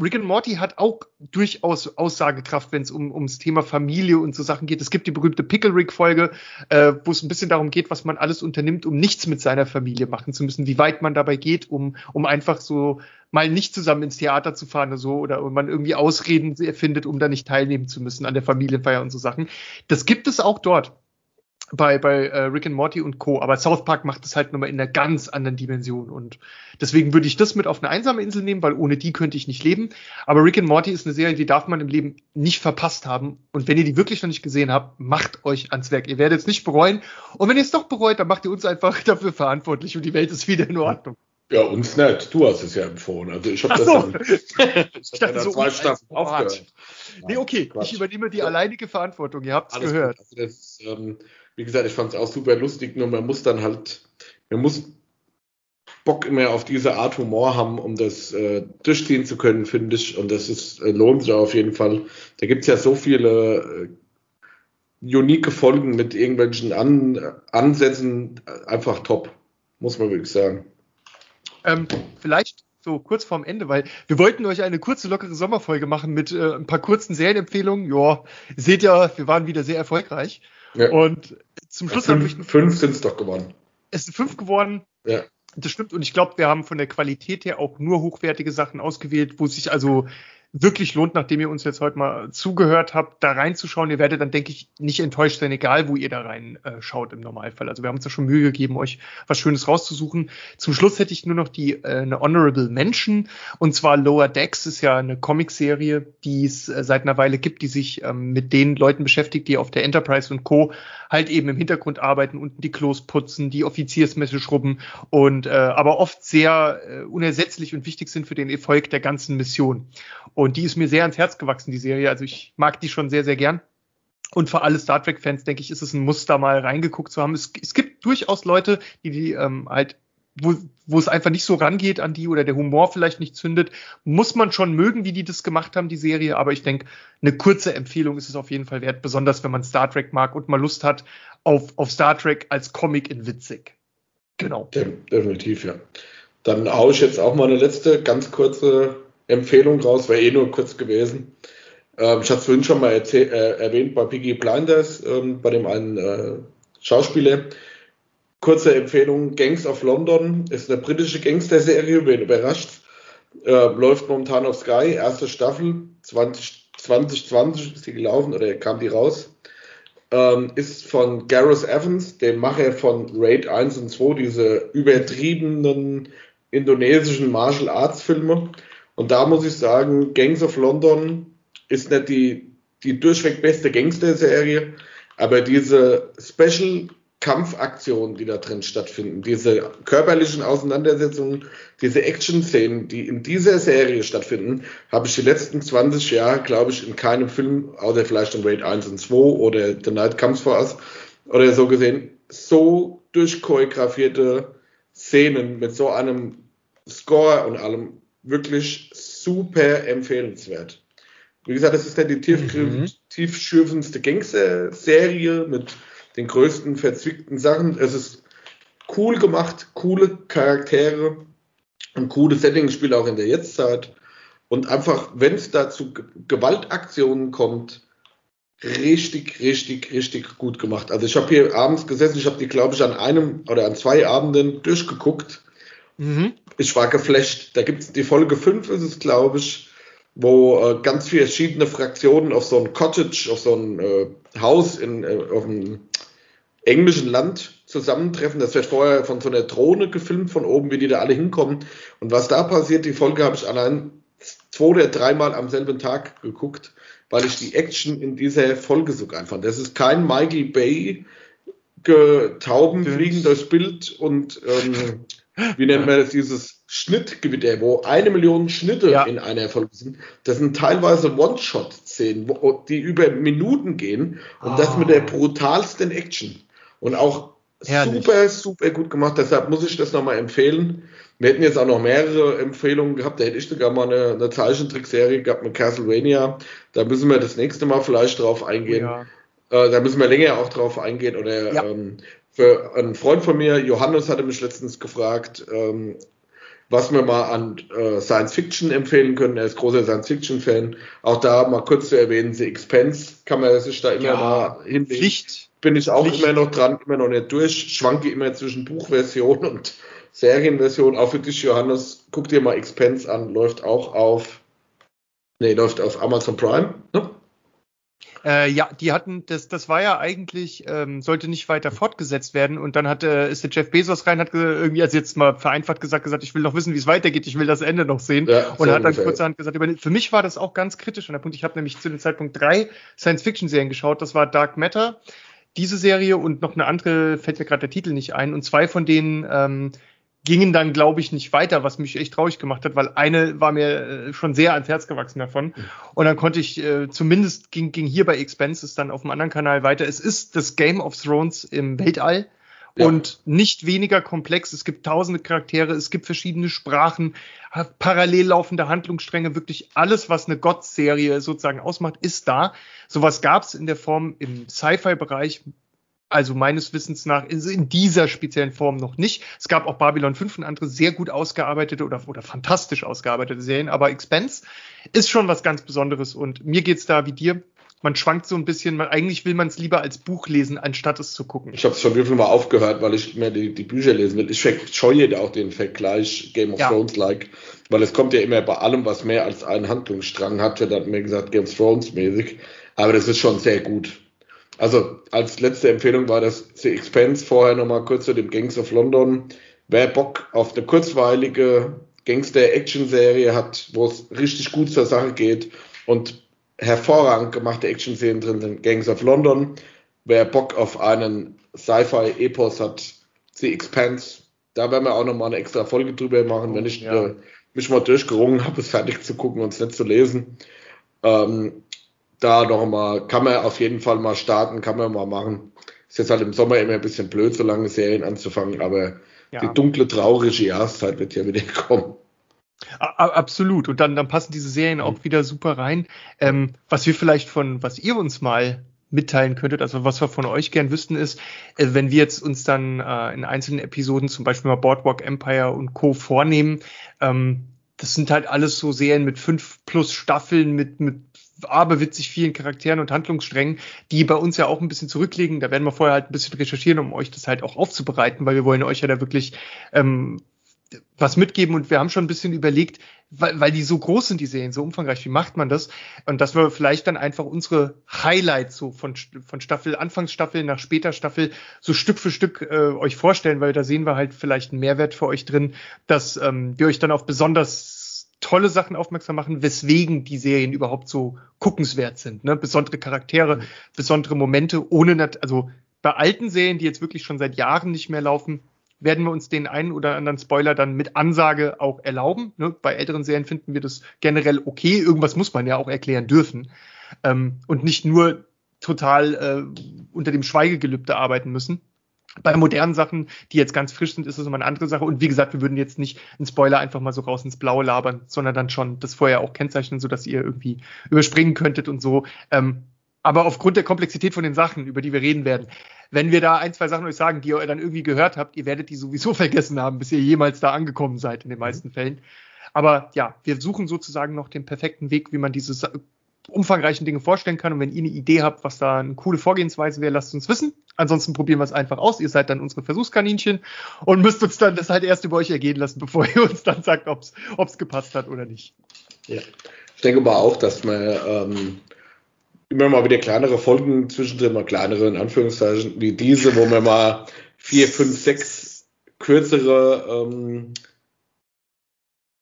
Speaker 1: Rick and Morty hat auch durchaus Aussagekraft, wenn es um, ums Thema Familie und so Sachen geht. Es gibt die berühmte Pickle Rick Folge, äh, wo es ein bisschen darum geht, was man alles unternimmt, um nichts mit seiner Familie machen zu müssen, wie weit man dabei geht, um, um einfach so mal nicht zusammen ins Theater zu fahren oder so oder man irgendwie Ausreden erfindet, um da nicht teilnehmen zu müssen an der Familienfeier und so Sachen. Das gibt es auch dort bei, bei äh, Rick and Morty und Co. Aber South Park macht es halt nochmal in einer ganz anderen Dimension. Und deswegen würde ich das mit auf eine einsame Insel nehmen, weil ohne die könnte ich nicht leben. Aber Rick and Morty ist eine Serie, die darf man im Leben nicht verpasst haben. Und wenn ihr die wirklich noch nicht gesehen habt, macht euch ans Werk. Ihr werdet es nicht bereuen. Und wenn ihr es doch bereut, dann macht ihr uns einfach dafür verantwortlich und die Welt ist wieder in Ordnung.
Speaker 2: Ja, uns nicht. Du hast es ja empfohlen. Also ich habe das
Speaker 1: so. dann, ich dachte so, zwei Staffeln aufgehört. Nee, okay. Quatsch. Ich übernehme die alleinige Verantwortung. Ihr habt es gehört.
Speaker 2: Also das, ähm, wie gesagt, ich fand es auch super lustig, nur man muss dann halt, man muss Bock immer auf diese Art Humor haben, um das äh, durchziehen zu können, finde ich. Und das ist, äh, lohnt sich auf jeden Fall. Da gibt es ja so viele äh, unique Folgen mit irgendwelchen An Ansätzen, einfach top, muss man wirklich sagen.
Speaker 1: Ähm, vielleicht so kurz vorm Ende, weil wir wollten euch eine kurze, lockere Sommerfolge machen mit äh, ein paar kurzen Serienempfehlungen. Ja, seht ja, wir waren wieder sehr erfolgreich. Ja. Und zum Schluss
Speaker 2: ja, fünf, fünf sind es doch geworden.
Speaker 1: Es sind fünf geworden.
Speaker 2: Ja.
Speaker 1: Das stimmt. Und ich glaube, wir haben von der Qualität her auch nur hochwertige Sachen ausgewählt, wo sich also wirklich lohnt, nachdem ihr uns jetzt heute mal zugehört habt, da reinzuschauen. Ihr werdet dann, denke ich, nicht enttäuscht sein, egal wo ihr da reinschaut äh, im Normalfall. Also wir haben uns da schon Mühe gegeben, euch was Schönes rauszusuchen. Zum Schluss hätte ich nur noch die äh, eine Honorable Mention und zwar Lower Decks ist ja eine Comicserie, die es äh, seit einer Weile gibt, die sich ähm, mit den Leuten beschäftigt, die auf der Enterprise und Co. halt eben im Hintergrund arbeiten, unten die Klos putzen, die Offiziersmesse schrubben und äh, aber oft sehr äh, unersetzlich und wichtig sind für den Erfolg der ganzen Mission. Die ist mir sehr ans Herz gewachsen, die Serie. Also ich mag die schon sehr, sehr gern. Und für alle Star Trek-Fans, denke ich, ist es ein Muster, mal reingeguckt zu haben. Es, es gibt durchaus Leute, die die ähm, halt wo, wo es einfach nicht so rangeht an die oder der Humor vielleicht nicht zündet, muss man schon mögen, wie die das gemacht haben, die Serie. Aber ich denke, eine kurze Empfehlung ist es auf jeden Fall wert, besonders wenn man Star Trek mag und mal Lust hat auf, auf Star Trek als Comic in witzig.
Speaker 2: Genau. definitiv, ja. Dann haue ich jetzt auch mal eine letzte ganz kurze Empfehlung raus, wäre eh nur kurz gewesen. Ähm, ich hatte es vorhin schon mal äh, erwähnt bei Piggy Blinders, ähm, bei dem einen äh, Schauspieler. Kurze Empfehlung, Gangs of London ist eine britische Gangster-Serie, wen überrascht. Äh, läuft momentan auf Sky, erste Staffel, 20, 2020 ist die gelaufen oder kam die raus. Ähm, ist von Gareth Evans, dem Macher von Raid 1 und 2, diese übertriebenen indonesischen Martial Arts Filme. Und da muss ich sagen, Gangs of London ist nicht die, die durchweg beste Gangster-Serie, aber diese Special Kampfaktionen, die da drin stattfinden, diese körperlichen Auseinandersetzungen, diese Action-Szenen, die in dieser Serie stattfinden, habe ich die letzten 20 Jahre, glaube ich, in keinem Film, außer vielleicht in Raid 1 und 2 oder The Night Comes for Us oder so gesehen, so durchchoreografierte Szenen mit so einem Score und allem wirklich super empfehlenswert. Wie gesagt, das ist dann die tief, mhm. tiefschürfendste Gangster-Serie mit den größten verzwickten Sachen. Es ist cool gemacht, coole Charaktere, ein cooles Setting, spielt auch in der Jetztzeit. Und einfach, wenn es da zu Gewaltaktionen kommt, richtig, richtig, richtig gut gemacht. Also ich habe hier abends gesessen, ich habe die, glaube ich, an einem oder an zwei Abenden durchgeguckt. Mhm. Ich war geflasht. Da gibt es die Folge 5, ist es, glaube ich, wo äh, ganz viele verschiedene Fraktionen auf so ein Cottage, auf so ein äh, Haus in, äh, auf einem englischen Land zusammentreffen. Das wird vorher von so einer Drohne gefilmt von oben, wie die da alle hinkommen. Und was da passiert, die Folge habe ich allein zwei oder dreimal am selben Tag geguckt, weil ich die Action in dieser Folge so geil fand. Das ist kein Michael Bay Tauben fliegen durchs Bild und ähm, wie nennt man das, dieses Schnittgewitter, wo eine Million Schnitte ja. in einer Folge sind. Das sind teilweise One-Shot-Szenen, die über Minuten gehen und oh. das mit der ah. brutalsten Action. Und auch Herrlich. super, super gut gemacht. Deshalb muss ich das nochmal empfehlen. Wir hätten jetzt auch noch mehrere Empfehlungen gehabt. Da hätte ich sogar mal eine, eine Zeichentrickserie gehabt mit Castlevania. Da müssen wir das nächste Mal vielleicht drauf eingehen. Ja. Äh, da müssen wir länger auch drauf eingehen. Oder ja. ähm, für einen Freund von mir, Johannes, hatte mich letztens gefragt, ähm, was wir mal an äh, Science Fiction empfehlen können. Er ist großer Science Fiction Fan. Auch da mal kurz zu erwähnen, The Expense kann man sich da immer ja, mal hinlegen. Pflicht. Bin ich auch Pflicht. immer noch dran, immer noch nicht durch. Schwanke immer zwischen Buchversion und Serienversion. Auch für dich, Johannes, guck dir mal Expense an. Läuft auch auf, nee, läuft auf Amazon Prime. Ne?
Speaker 1: Äh, ja, die hatten, das, das war ja eigentlich, ähm, sollte nicht weiter fortgesetzt werden. Und dann hat, äh, ist der Jeff Bezos rein, hat irgendwie, also jetzt mal vereinfacht gesagt, gesagt, ich will noch wissen, wie es weitergeht, ich will das Ende noch sehen. Ja, und hat dann kurzerhand gesagt, für mich war das auch ganz kritisch an der Punkt, ich habe nämlich zu dem Zeitpunkt drei Science-Fiction-Serien geschaut, das war Dark Matter, diese Serie und noch eine andere, fällt mir gerade der Titel nicht ein, und zwei von denen ähm, gingen dann, glaube ich, nicht weiter, was mich echt traurig gemacht hat, weil eine war mir äh, schon sehr ans Herz gewachsen davon. Und dann konnte ich, äh, zumindest ging, ging hier bei Expenses dann auf einem anderen Kanal weiter. Es ist das Game of Thrones im Weltall. Ja. Und nicht weniger komplex. Es gibt tausende Charaktere, es gibt verschiedene Sprachen, parallel laufende Handlungsstränge, wirklich alles, was eine Gott-Serie sozusagen ausmacht, ist da. Sowas gab es in der Form im Sci-Fi-Bereich also meines Wissens nach in dieser speziellen Form noch nicht. Es gab auch Babylon 5 und andere sehr gut ausgearbeitete oder, oder fantastisch ausgearbeitete Serien, aber Expense ist schon was ganz Besonderes und mir geht's da wie dir. Man schwankt so ein bisschen, man, eigentlich will man es lieber als Buch lesen, anstatt es zu gucken.
Speaker 2: Ich habe es schon wie viel Mal aufgehört, weil ich mehr die, die Bücher lesen will. Ich scheue auch den Vergleich Game of ja. Thrones-like, weil es kommt ja immer bei allem, was mehr als einen Handlungsstrang hat, wird dann mir gesagt Game of Thrones mäßig. Aber das ist schon sehr gut. Also als letzte Empfehlung war das The Expense, vorher nochmal kurz zu dem Gangs of London. Wer Bock auf eine kurzweilige Gangster-Action-Serie hat, wo es richtig gut zur Sache geht und hervorragend gemachte Action-Serien drin sind, Gangs of London. Wer Bock auf einen Sci-Fi-Epos hat, The Expanse, da werden wir auch nochmal eine extra Folge drüber machen, wenn ich ja. äh, mich mal durchgerungen habe, es fertig zu gucken und es nicht zu lesen. Ähm, da noch mal, kann man auf jeden Fall mal starten, kann man mal machen. Ist jetzt halt im Sommer immer ein bisschen blöd, so lange Serien anzufangen, aber ja. die dunkle, traurige Jahreszeit wird ja wieder kommen.
Speaker 1: Absolut. Und dann, dann passen diese Serien auch wieder super rein. Ähm, was wir vielleicht von, was ihr uns mal mitteilen könntet, also was wir von euch gern wüssten, ist, äh, wenn wir jetzt uns dann äh, in einzelnen Episoden zum Beispiel mal Boardwalk Empire und Co. vornehmen, ähm, das sind halt alles so Serien mit fünf plus Staffeln, mit, mit aberwitzig vielen Charakteren und Handlungssträngen, die bei uns ja auch ein bisschen zurückliegen. Da werden wir vorher halt ein bisschen recherchieren, um euch das halt auch aufzubereiten, weil wir wollen euch ja da wirklich ähm, was mitgeben und wir haben schon ein bisschen überlegt, weil, weil die so groß sind, die Serien, so umfangreich, wie macht man das? Und dass wir vielleicht dann einfach unsere Highlights so von, von Staffel, Anfangsstaffel nach später Staffel so Stück für Stück äh, euch vorstellen, weil da sehen wir halt vielleicht einen Mehrwert für euch drin, dass ähm, wir euch dann auf besonders tolle Sachen aufmerksam machen, weswegen die Serien überhaupt so guckenswert sind. Ne? Besondere Charaktere, mhm. besondere Momente, ohne, also bei alten Serien, die jetzt wirklich schon seit Jahren nicht mehr laufen, werden wir uns den einen oder anderen Spoiler dann mit Ansage auch erlauben. Ne? Bei älteren Serien finden wir das generell okay. Irgendwas muss man ja auch erklären dürfen. Ähm, und nicht nur total äh, unter dem Schweigegelübde arbeiten müssen. Bei modernen Sachen, die jetzt ganz frisch sind, ist das immer eine andere Sache. Und wie gesagt, wir würden jetzt nicht einen Spoiler einfach mal so raus ins Blaue labern, sondern dann schon das vorher auch kennzeichnen, sodass ihr irgendwie überspringen könntet und so. Ähm, aber aufgrund der Komplexität von den Sachen, über die wir reden werden, wenn wir da ein, zwei Sachen euch sagen, die ihr dann irgendwie gehört habt, ihr werdet die sowieso vergessen haben, bis ihr jemals da angekommen seid in den mhm. meisten Fällen. Aber ja, wir suchen sozusagen noch den perfekten Weg, wie man diese umfangreichen Dinge vorstellen kann. Und wenn ihr eine Idee habt, was da eine coole Vorgehensweise wäre, lasst uns wissen. Ansonsten probieren wir es einfach aus. Ihr seid dann unsere Versuchskaninchen und müsst uns dann das halt erst über euch ergehen lassen, bevor ihr uns dann sagt, ob es gepasst hat oder nicht.
Speaker 2: Ja. Ich denke aber auch, dass man ähm, immer mal wieder kleinere Folgen zwischendrin, mal kleinere in Anführungszeichen, wie diese, wo wir mal vier, fünf, sechs kürzere ähm,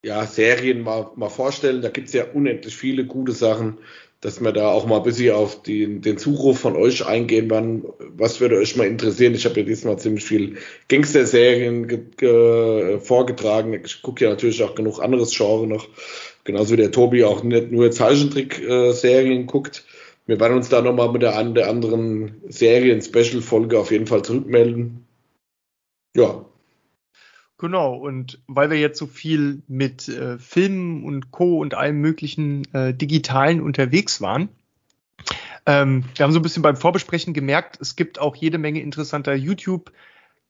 Speaker 2: ja, Serien mal, mal vorstellen. Da gibt's ja unendlich viele gute Sachen, dass wir da auch mal ein bisschen auf den, den Zuruf von euch eingehen werden. Was würde euch mal interessieren? Ich habe ja diesmal ziemlich viel Gangster-Serien vorgetragen. Ich gucke ja natürlich auch genug anderes Genre noch. Genauso wie der Tobi auch nicht nur Zeichentrick-Serien guckt. Wir werden uns da nochmal mit der, der anderen Serien-Special-Folge auf jeden Fall zurückmelden. Ja.
Speaker 1: Genau, und weil wir jetzt so viel mit äh, Filmen und Co. und allem möglichen äh, Digitalen unterwegs waren, ähm, wir haben so ein bisschen beim Vorbesprechen gemerkt, es gibt auch jede Menge interessanter YouTube-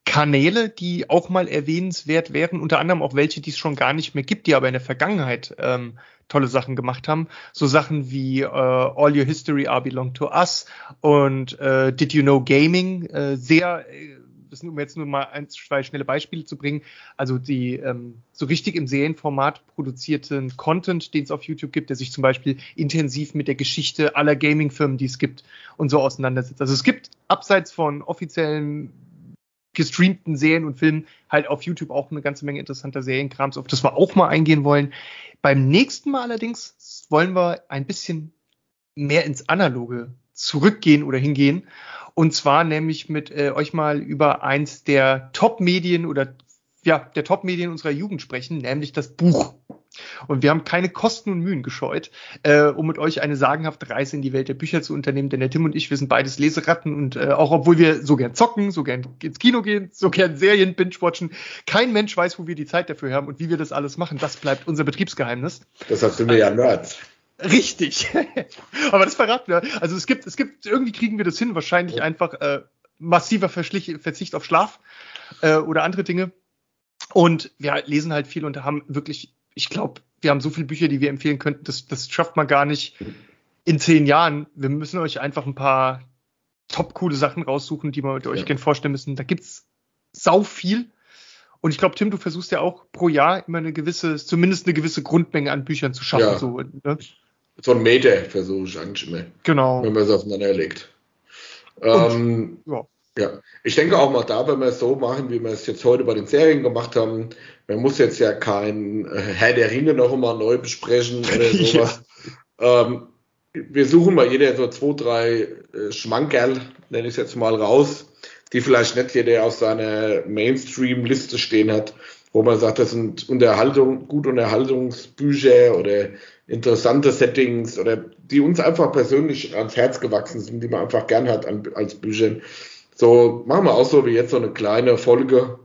Speaker 1: Kanäle, die auch mal erwähnenswert wären, unter anderem auch welche, die es schon gar nicht mehr gibt, die aber in der Vergangenheit ähm, tolle Sachen gemacht haben. So Sachen wie äh, All Your History Are Belong to Us und äh, Did You Know Gaming, äh, sehr, äh, das sind um jetzt nur mal ein, zwei schnelle Beispiele zu bringen, also die ähm, so richtig im Serienformat produzierten Content, den es auf YouTube gibt, der sich zum Beispiel intensiv mit der Geschichte aller Gaming-Firmen, die es gibt, und so auseinandersetzt. Also es gibt abseits von offiziellen gestreamten Serien und Filmen halt auf YouTube auch eine ganze Menge interessanter Serienkrams, auf das wir auch mal eingehen wollen. Beim nächsten Mal allerdings wollen wir ein bisschen mehr ins Analoge zurückgehen oder hingehen. Und zwar nämlich mit äh, euch mal über eins der Top-Medien oder ja, der Top-Medien unserer Jugend sprechen, nämlich das Buch. Und wir haben keine Kosten und Mühen gescheut, äh, um mit euch eine sagenhafte Reise in die Welt der Bücher zu unternehmen. Denn der Tim und ich, wir sind beides Leseratten und äh, auch obwohl wir so gern zocken, so gern ins Kino gehen, so gern Serien binge-watchen, kein Mensch weiß, wo wir die Zeit dafür haben und wie wir das alles machen. Das bleibt unser Betriebsgeheimnis.
Speaker 2: Das hast du mir ja Nerds.
Speaker 1: Richtig. Aber das verraten wir. Also es gibt, es gibt, irgendwie kriegen wir das hin, wahrscheinlich einfach äh, massiver Verschlich, Verzicht auf Schlaf äh, oder andere Dinge. Und wir lesen halt viel und haben wirklich ich glaube, wir haben so viele Bücher, die wir empfehlen könnten, das, das schafft man gar nicht in zehn Jahren. Wir müssen euch einfach ein paar top coole Sachen raussuchen, die wir euch ja. gerne vorstellen müssen. Da gibt's sau viel. Und ich glaube, Tim, du versuchst ja auch pro Jahr immer eine gewisse, zumindest eine gewisse Grundmenge an Büchern zu schaffen. Ja. So,
Speaker 2: ne? So ein Meter versuche ich eigentlich immer.
Speaker 1: Genau.
Speaker 2: Wenn man es aufeinander legt. Ähm, ja. Ja, ich denke auch mal da, wenn wir es so machen, wie wir es jetzt heute bei den Serien gemacht haben, man muss jetzt ja kein äh, Herr der Ringe noch immer neu besprechen oder sowas. ja. ähm, wir suchen mal jeder so zwei, drei äh, Schmankerl, nenne ich es jetzt mal raus, die vielleicht nicht jeder auf seiner Mainstream-Liste stehen hat, wo man sagt, das sind Unterhaltung, gute Unterhaltungsbücher oder interessante Settings oder die uns einfach persönlich ans Herz gewachsen sind, die man einfach gern hat an, als Bücher. So, machen wir auch so wie jetzt so eine kleine Folge,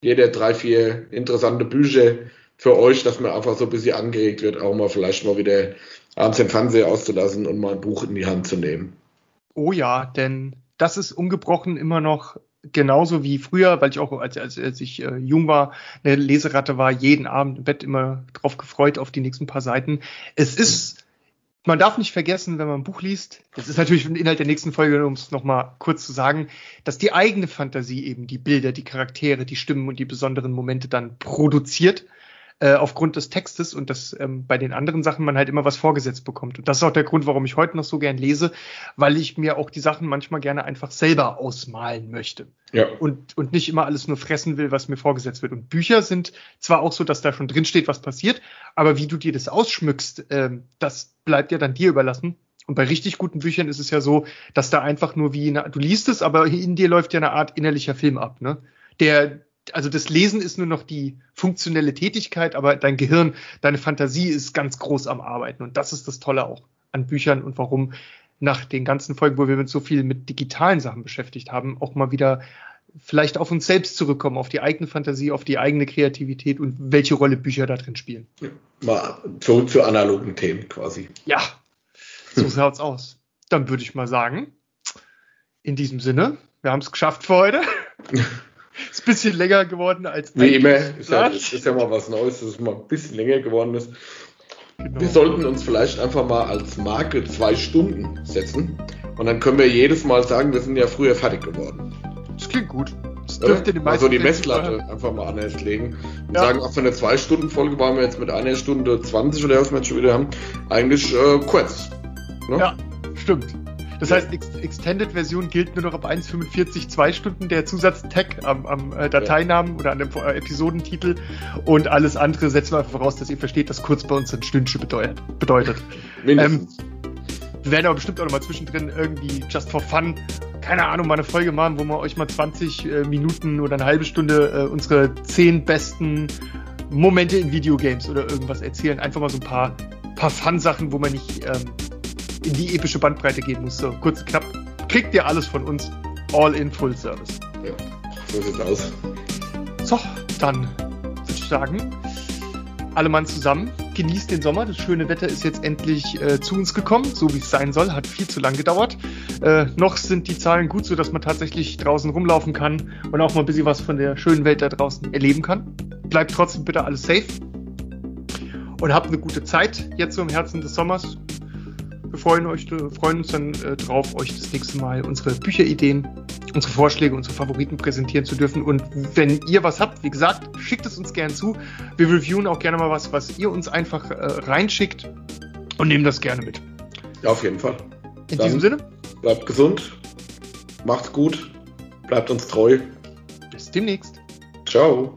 Speaker 2: jeder drei, vier interessante Bücher für euch, dass man einfach so ein bisschen angeregt wird, auch mal vielleicht mal wieder abends den Fernseher auszulassen und mal ein Buch in die Hand zu nehmen.
Speaker 1: Oh ja, denn das ist ungebrochen immer noch genauso wie früher, weil ich auch, als, als, als ich äh, jung war, eine Leseratte war, jeden Abend im Bett immer drauf gefreut auf die nächsten paar Seiten. Es ist, man darf nicht vergessen, wenn man ein Buch liest, das ist natürlich ein Inhalt der nächsten Folge, um es nochmal kurz zu sagen, dass die eigene Fantasie eben die Bilder, die Charaktere, die Stimmen und die besonderen Momente dann produziert äh, aufgrund des Textes und dass ähm, bei den anderen Sachen man halt immer was vorgesetzt bekommt. Und das ist auch der Grund, warum ich heute noch so gern lese, weil ich mir auch die Sachen manchmal gerne einfach selber ausmalen möchte. Ja. Und, und nicht immer alles nur fressen will, was mir vorgesetzt wird. Und Bücher sind zwar auch so, dass da schon drin steht, was passiert, aber wie du dir das ausschmückst, ähm, das bleibt ja dann dir überlassen. Und bei richtig guten Büchern ist es ja so, dass da einfach nur wie, eine, du liest es, aber in dir läuft ja eine Art innerlicher Film ab, ne? Der, also das Lesen ist nur noch die funktionelle Tätigkeit, aber dein Gehirn, deine Fantasie ist ganz groß am Arbeiten. Und das ist das Tolle auch an Büchern und warum nach den ganzen Folgen, wo wir uns so viel mit digitalen Sachen beschäftigt haben, auch mal wieder vielleicht auf uns selbst zurückkommen, auf die eigene Fantasie, auf die eigene Kreativität und welche Rolle Bücher da drin spielen.
Speaker 2: Mal zurück zu analogen Themen quasi.
Speaker 1: Ja, so schaut's aus. Dann würde ich mal sagen, in diesem Sinne, wir haben es geschafft für heute. ist ein bisschen länger geworden als
Speaker 2: Wie immer, ist ja, ist ja mal was Neues, dass es mal ein bisschen länger geworden ist. Genau. Wir sollten uns vielleicht einfach mal als Marke zwei Stunden setzen und dann können wir jedes Mal sagen, wir sind ja früher fertig geworden.
Speaker 1: Das klingt gut. Das
Speaker 2: dürfte ja? Also die Messlatte einfach mal anders legen und ja. sagen, auch für eine zwei Stunden Folge waren wir jetzt mit einer Stunde 20 oder was wir jetzt schon wieder haben, eigentlich äh, kurz.
Speaker 1: Ne? Ja, stimmt. Das heißt, Ex Extended-Version gilt nur noch ab 1,45 zwei Stunden der Zusatz-Tag am, am äh, Dateinamen oder an dem äh, Episodentitel und alles andere setzen wir einfach voraus, dass ihr versteht, dass kurz bei uns ein Stündchen bedeutet. bedeutet. Ähm, wir werden aber bestimmt auch noch mal zwischendrin irgendwie just for fun, keine Ahnung, mal eine Folge machen, wo wir euch mal 20 äh, Minuten oder eine halbe Stunde äh, unsere zehn besten Momente in Videogames oder irgendwas erzählen. Einfach mal so ein paar, paar Fun-Sachen, wo man nicht ähm, in die epische Bandbreite gehen muss. So kurz knapp. Kriegt ihr alles von uns. All in Full Service.
Speaker 2: Ja, so sieht's aus.
Speaker 1: So, dann würde ich sagen, alle Mann zusammen. Genießt den Sommer. Das schöne Wetter ist jetzt endlich äh, zu uns gekommen, so wie es sein soll. Hat viel zu lang gedauert. Äh, noch sind die Zahlen gut, so dass man tatsächlich draußen rumlaufen kann und auch mal ein bisschen was von der schönen Welt da draußen erleben kann. Bleibt trotzdem bitte alles safe. Und habt eine gute Zeit jetzt so im Herzen des Sommers. Wir freuen, euch, freuen uns dann äh, drauf, euch das nächste Mal unsere Bücherideen, unsere Vorschläge, unsere Favoriten präsentieren zu dürfen. Und wenn ihr was habt, wie gesagt, schickt es uns gerne zu. Wir reviewen auch gerne mal was, was ihr uns einfach äh, reinschickt und nehmen das gerne mit.
Speaker 2: Ja, auf jeden Fall.
Speaker 1: In dann diesem Sinne.
Speaker 2: Bleibt gesund, macht's gut, bleibt uns treu.
Speaker 1: Bis demnächst.
Speaker 2: Ciao.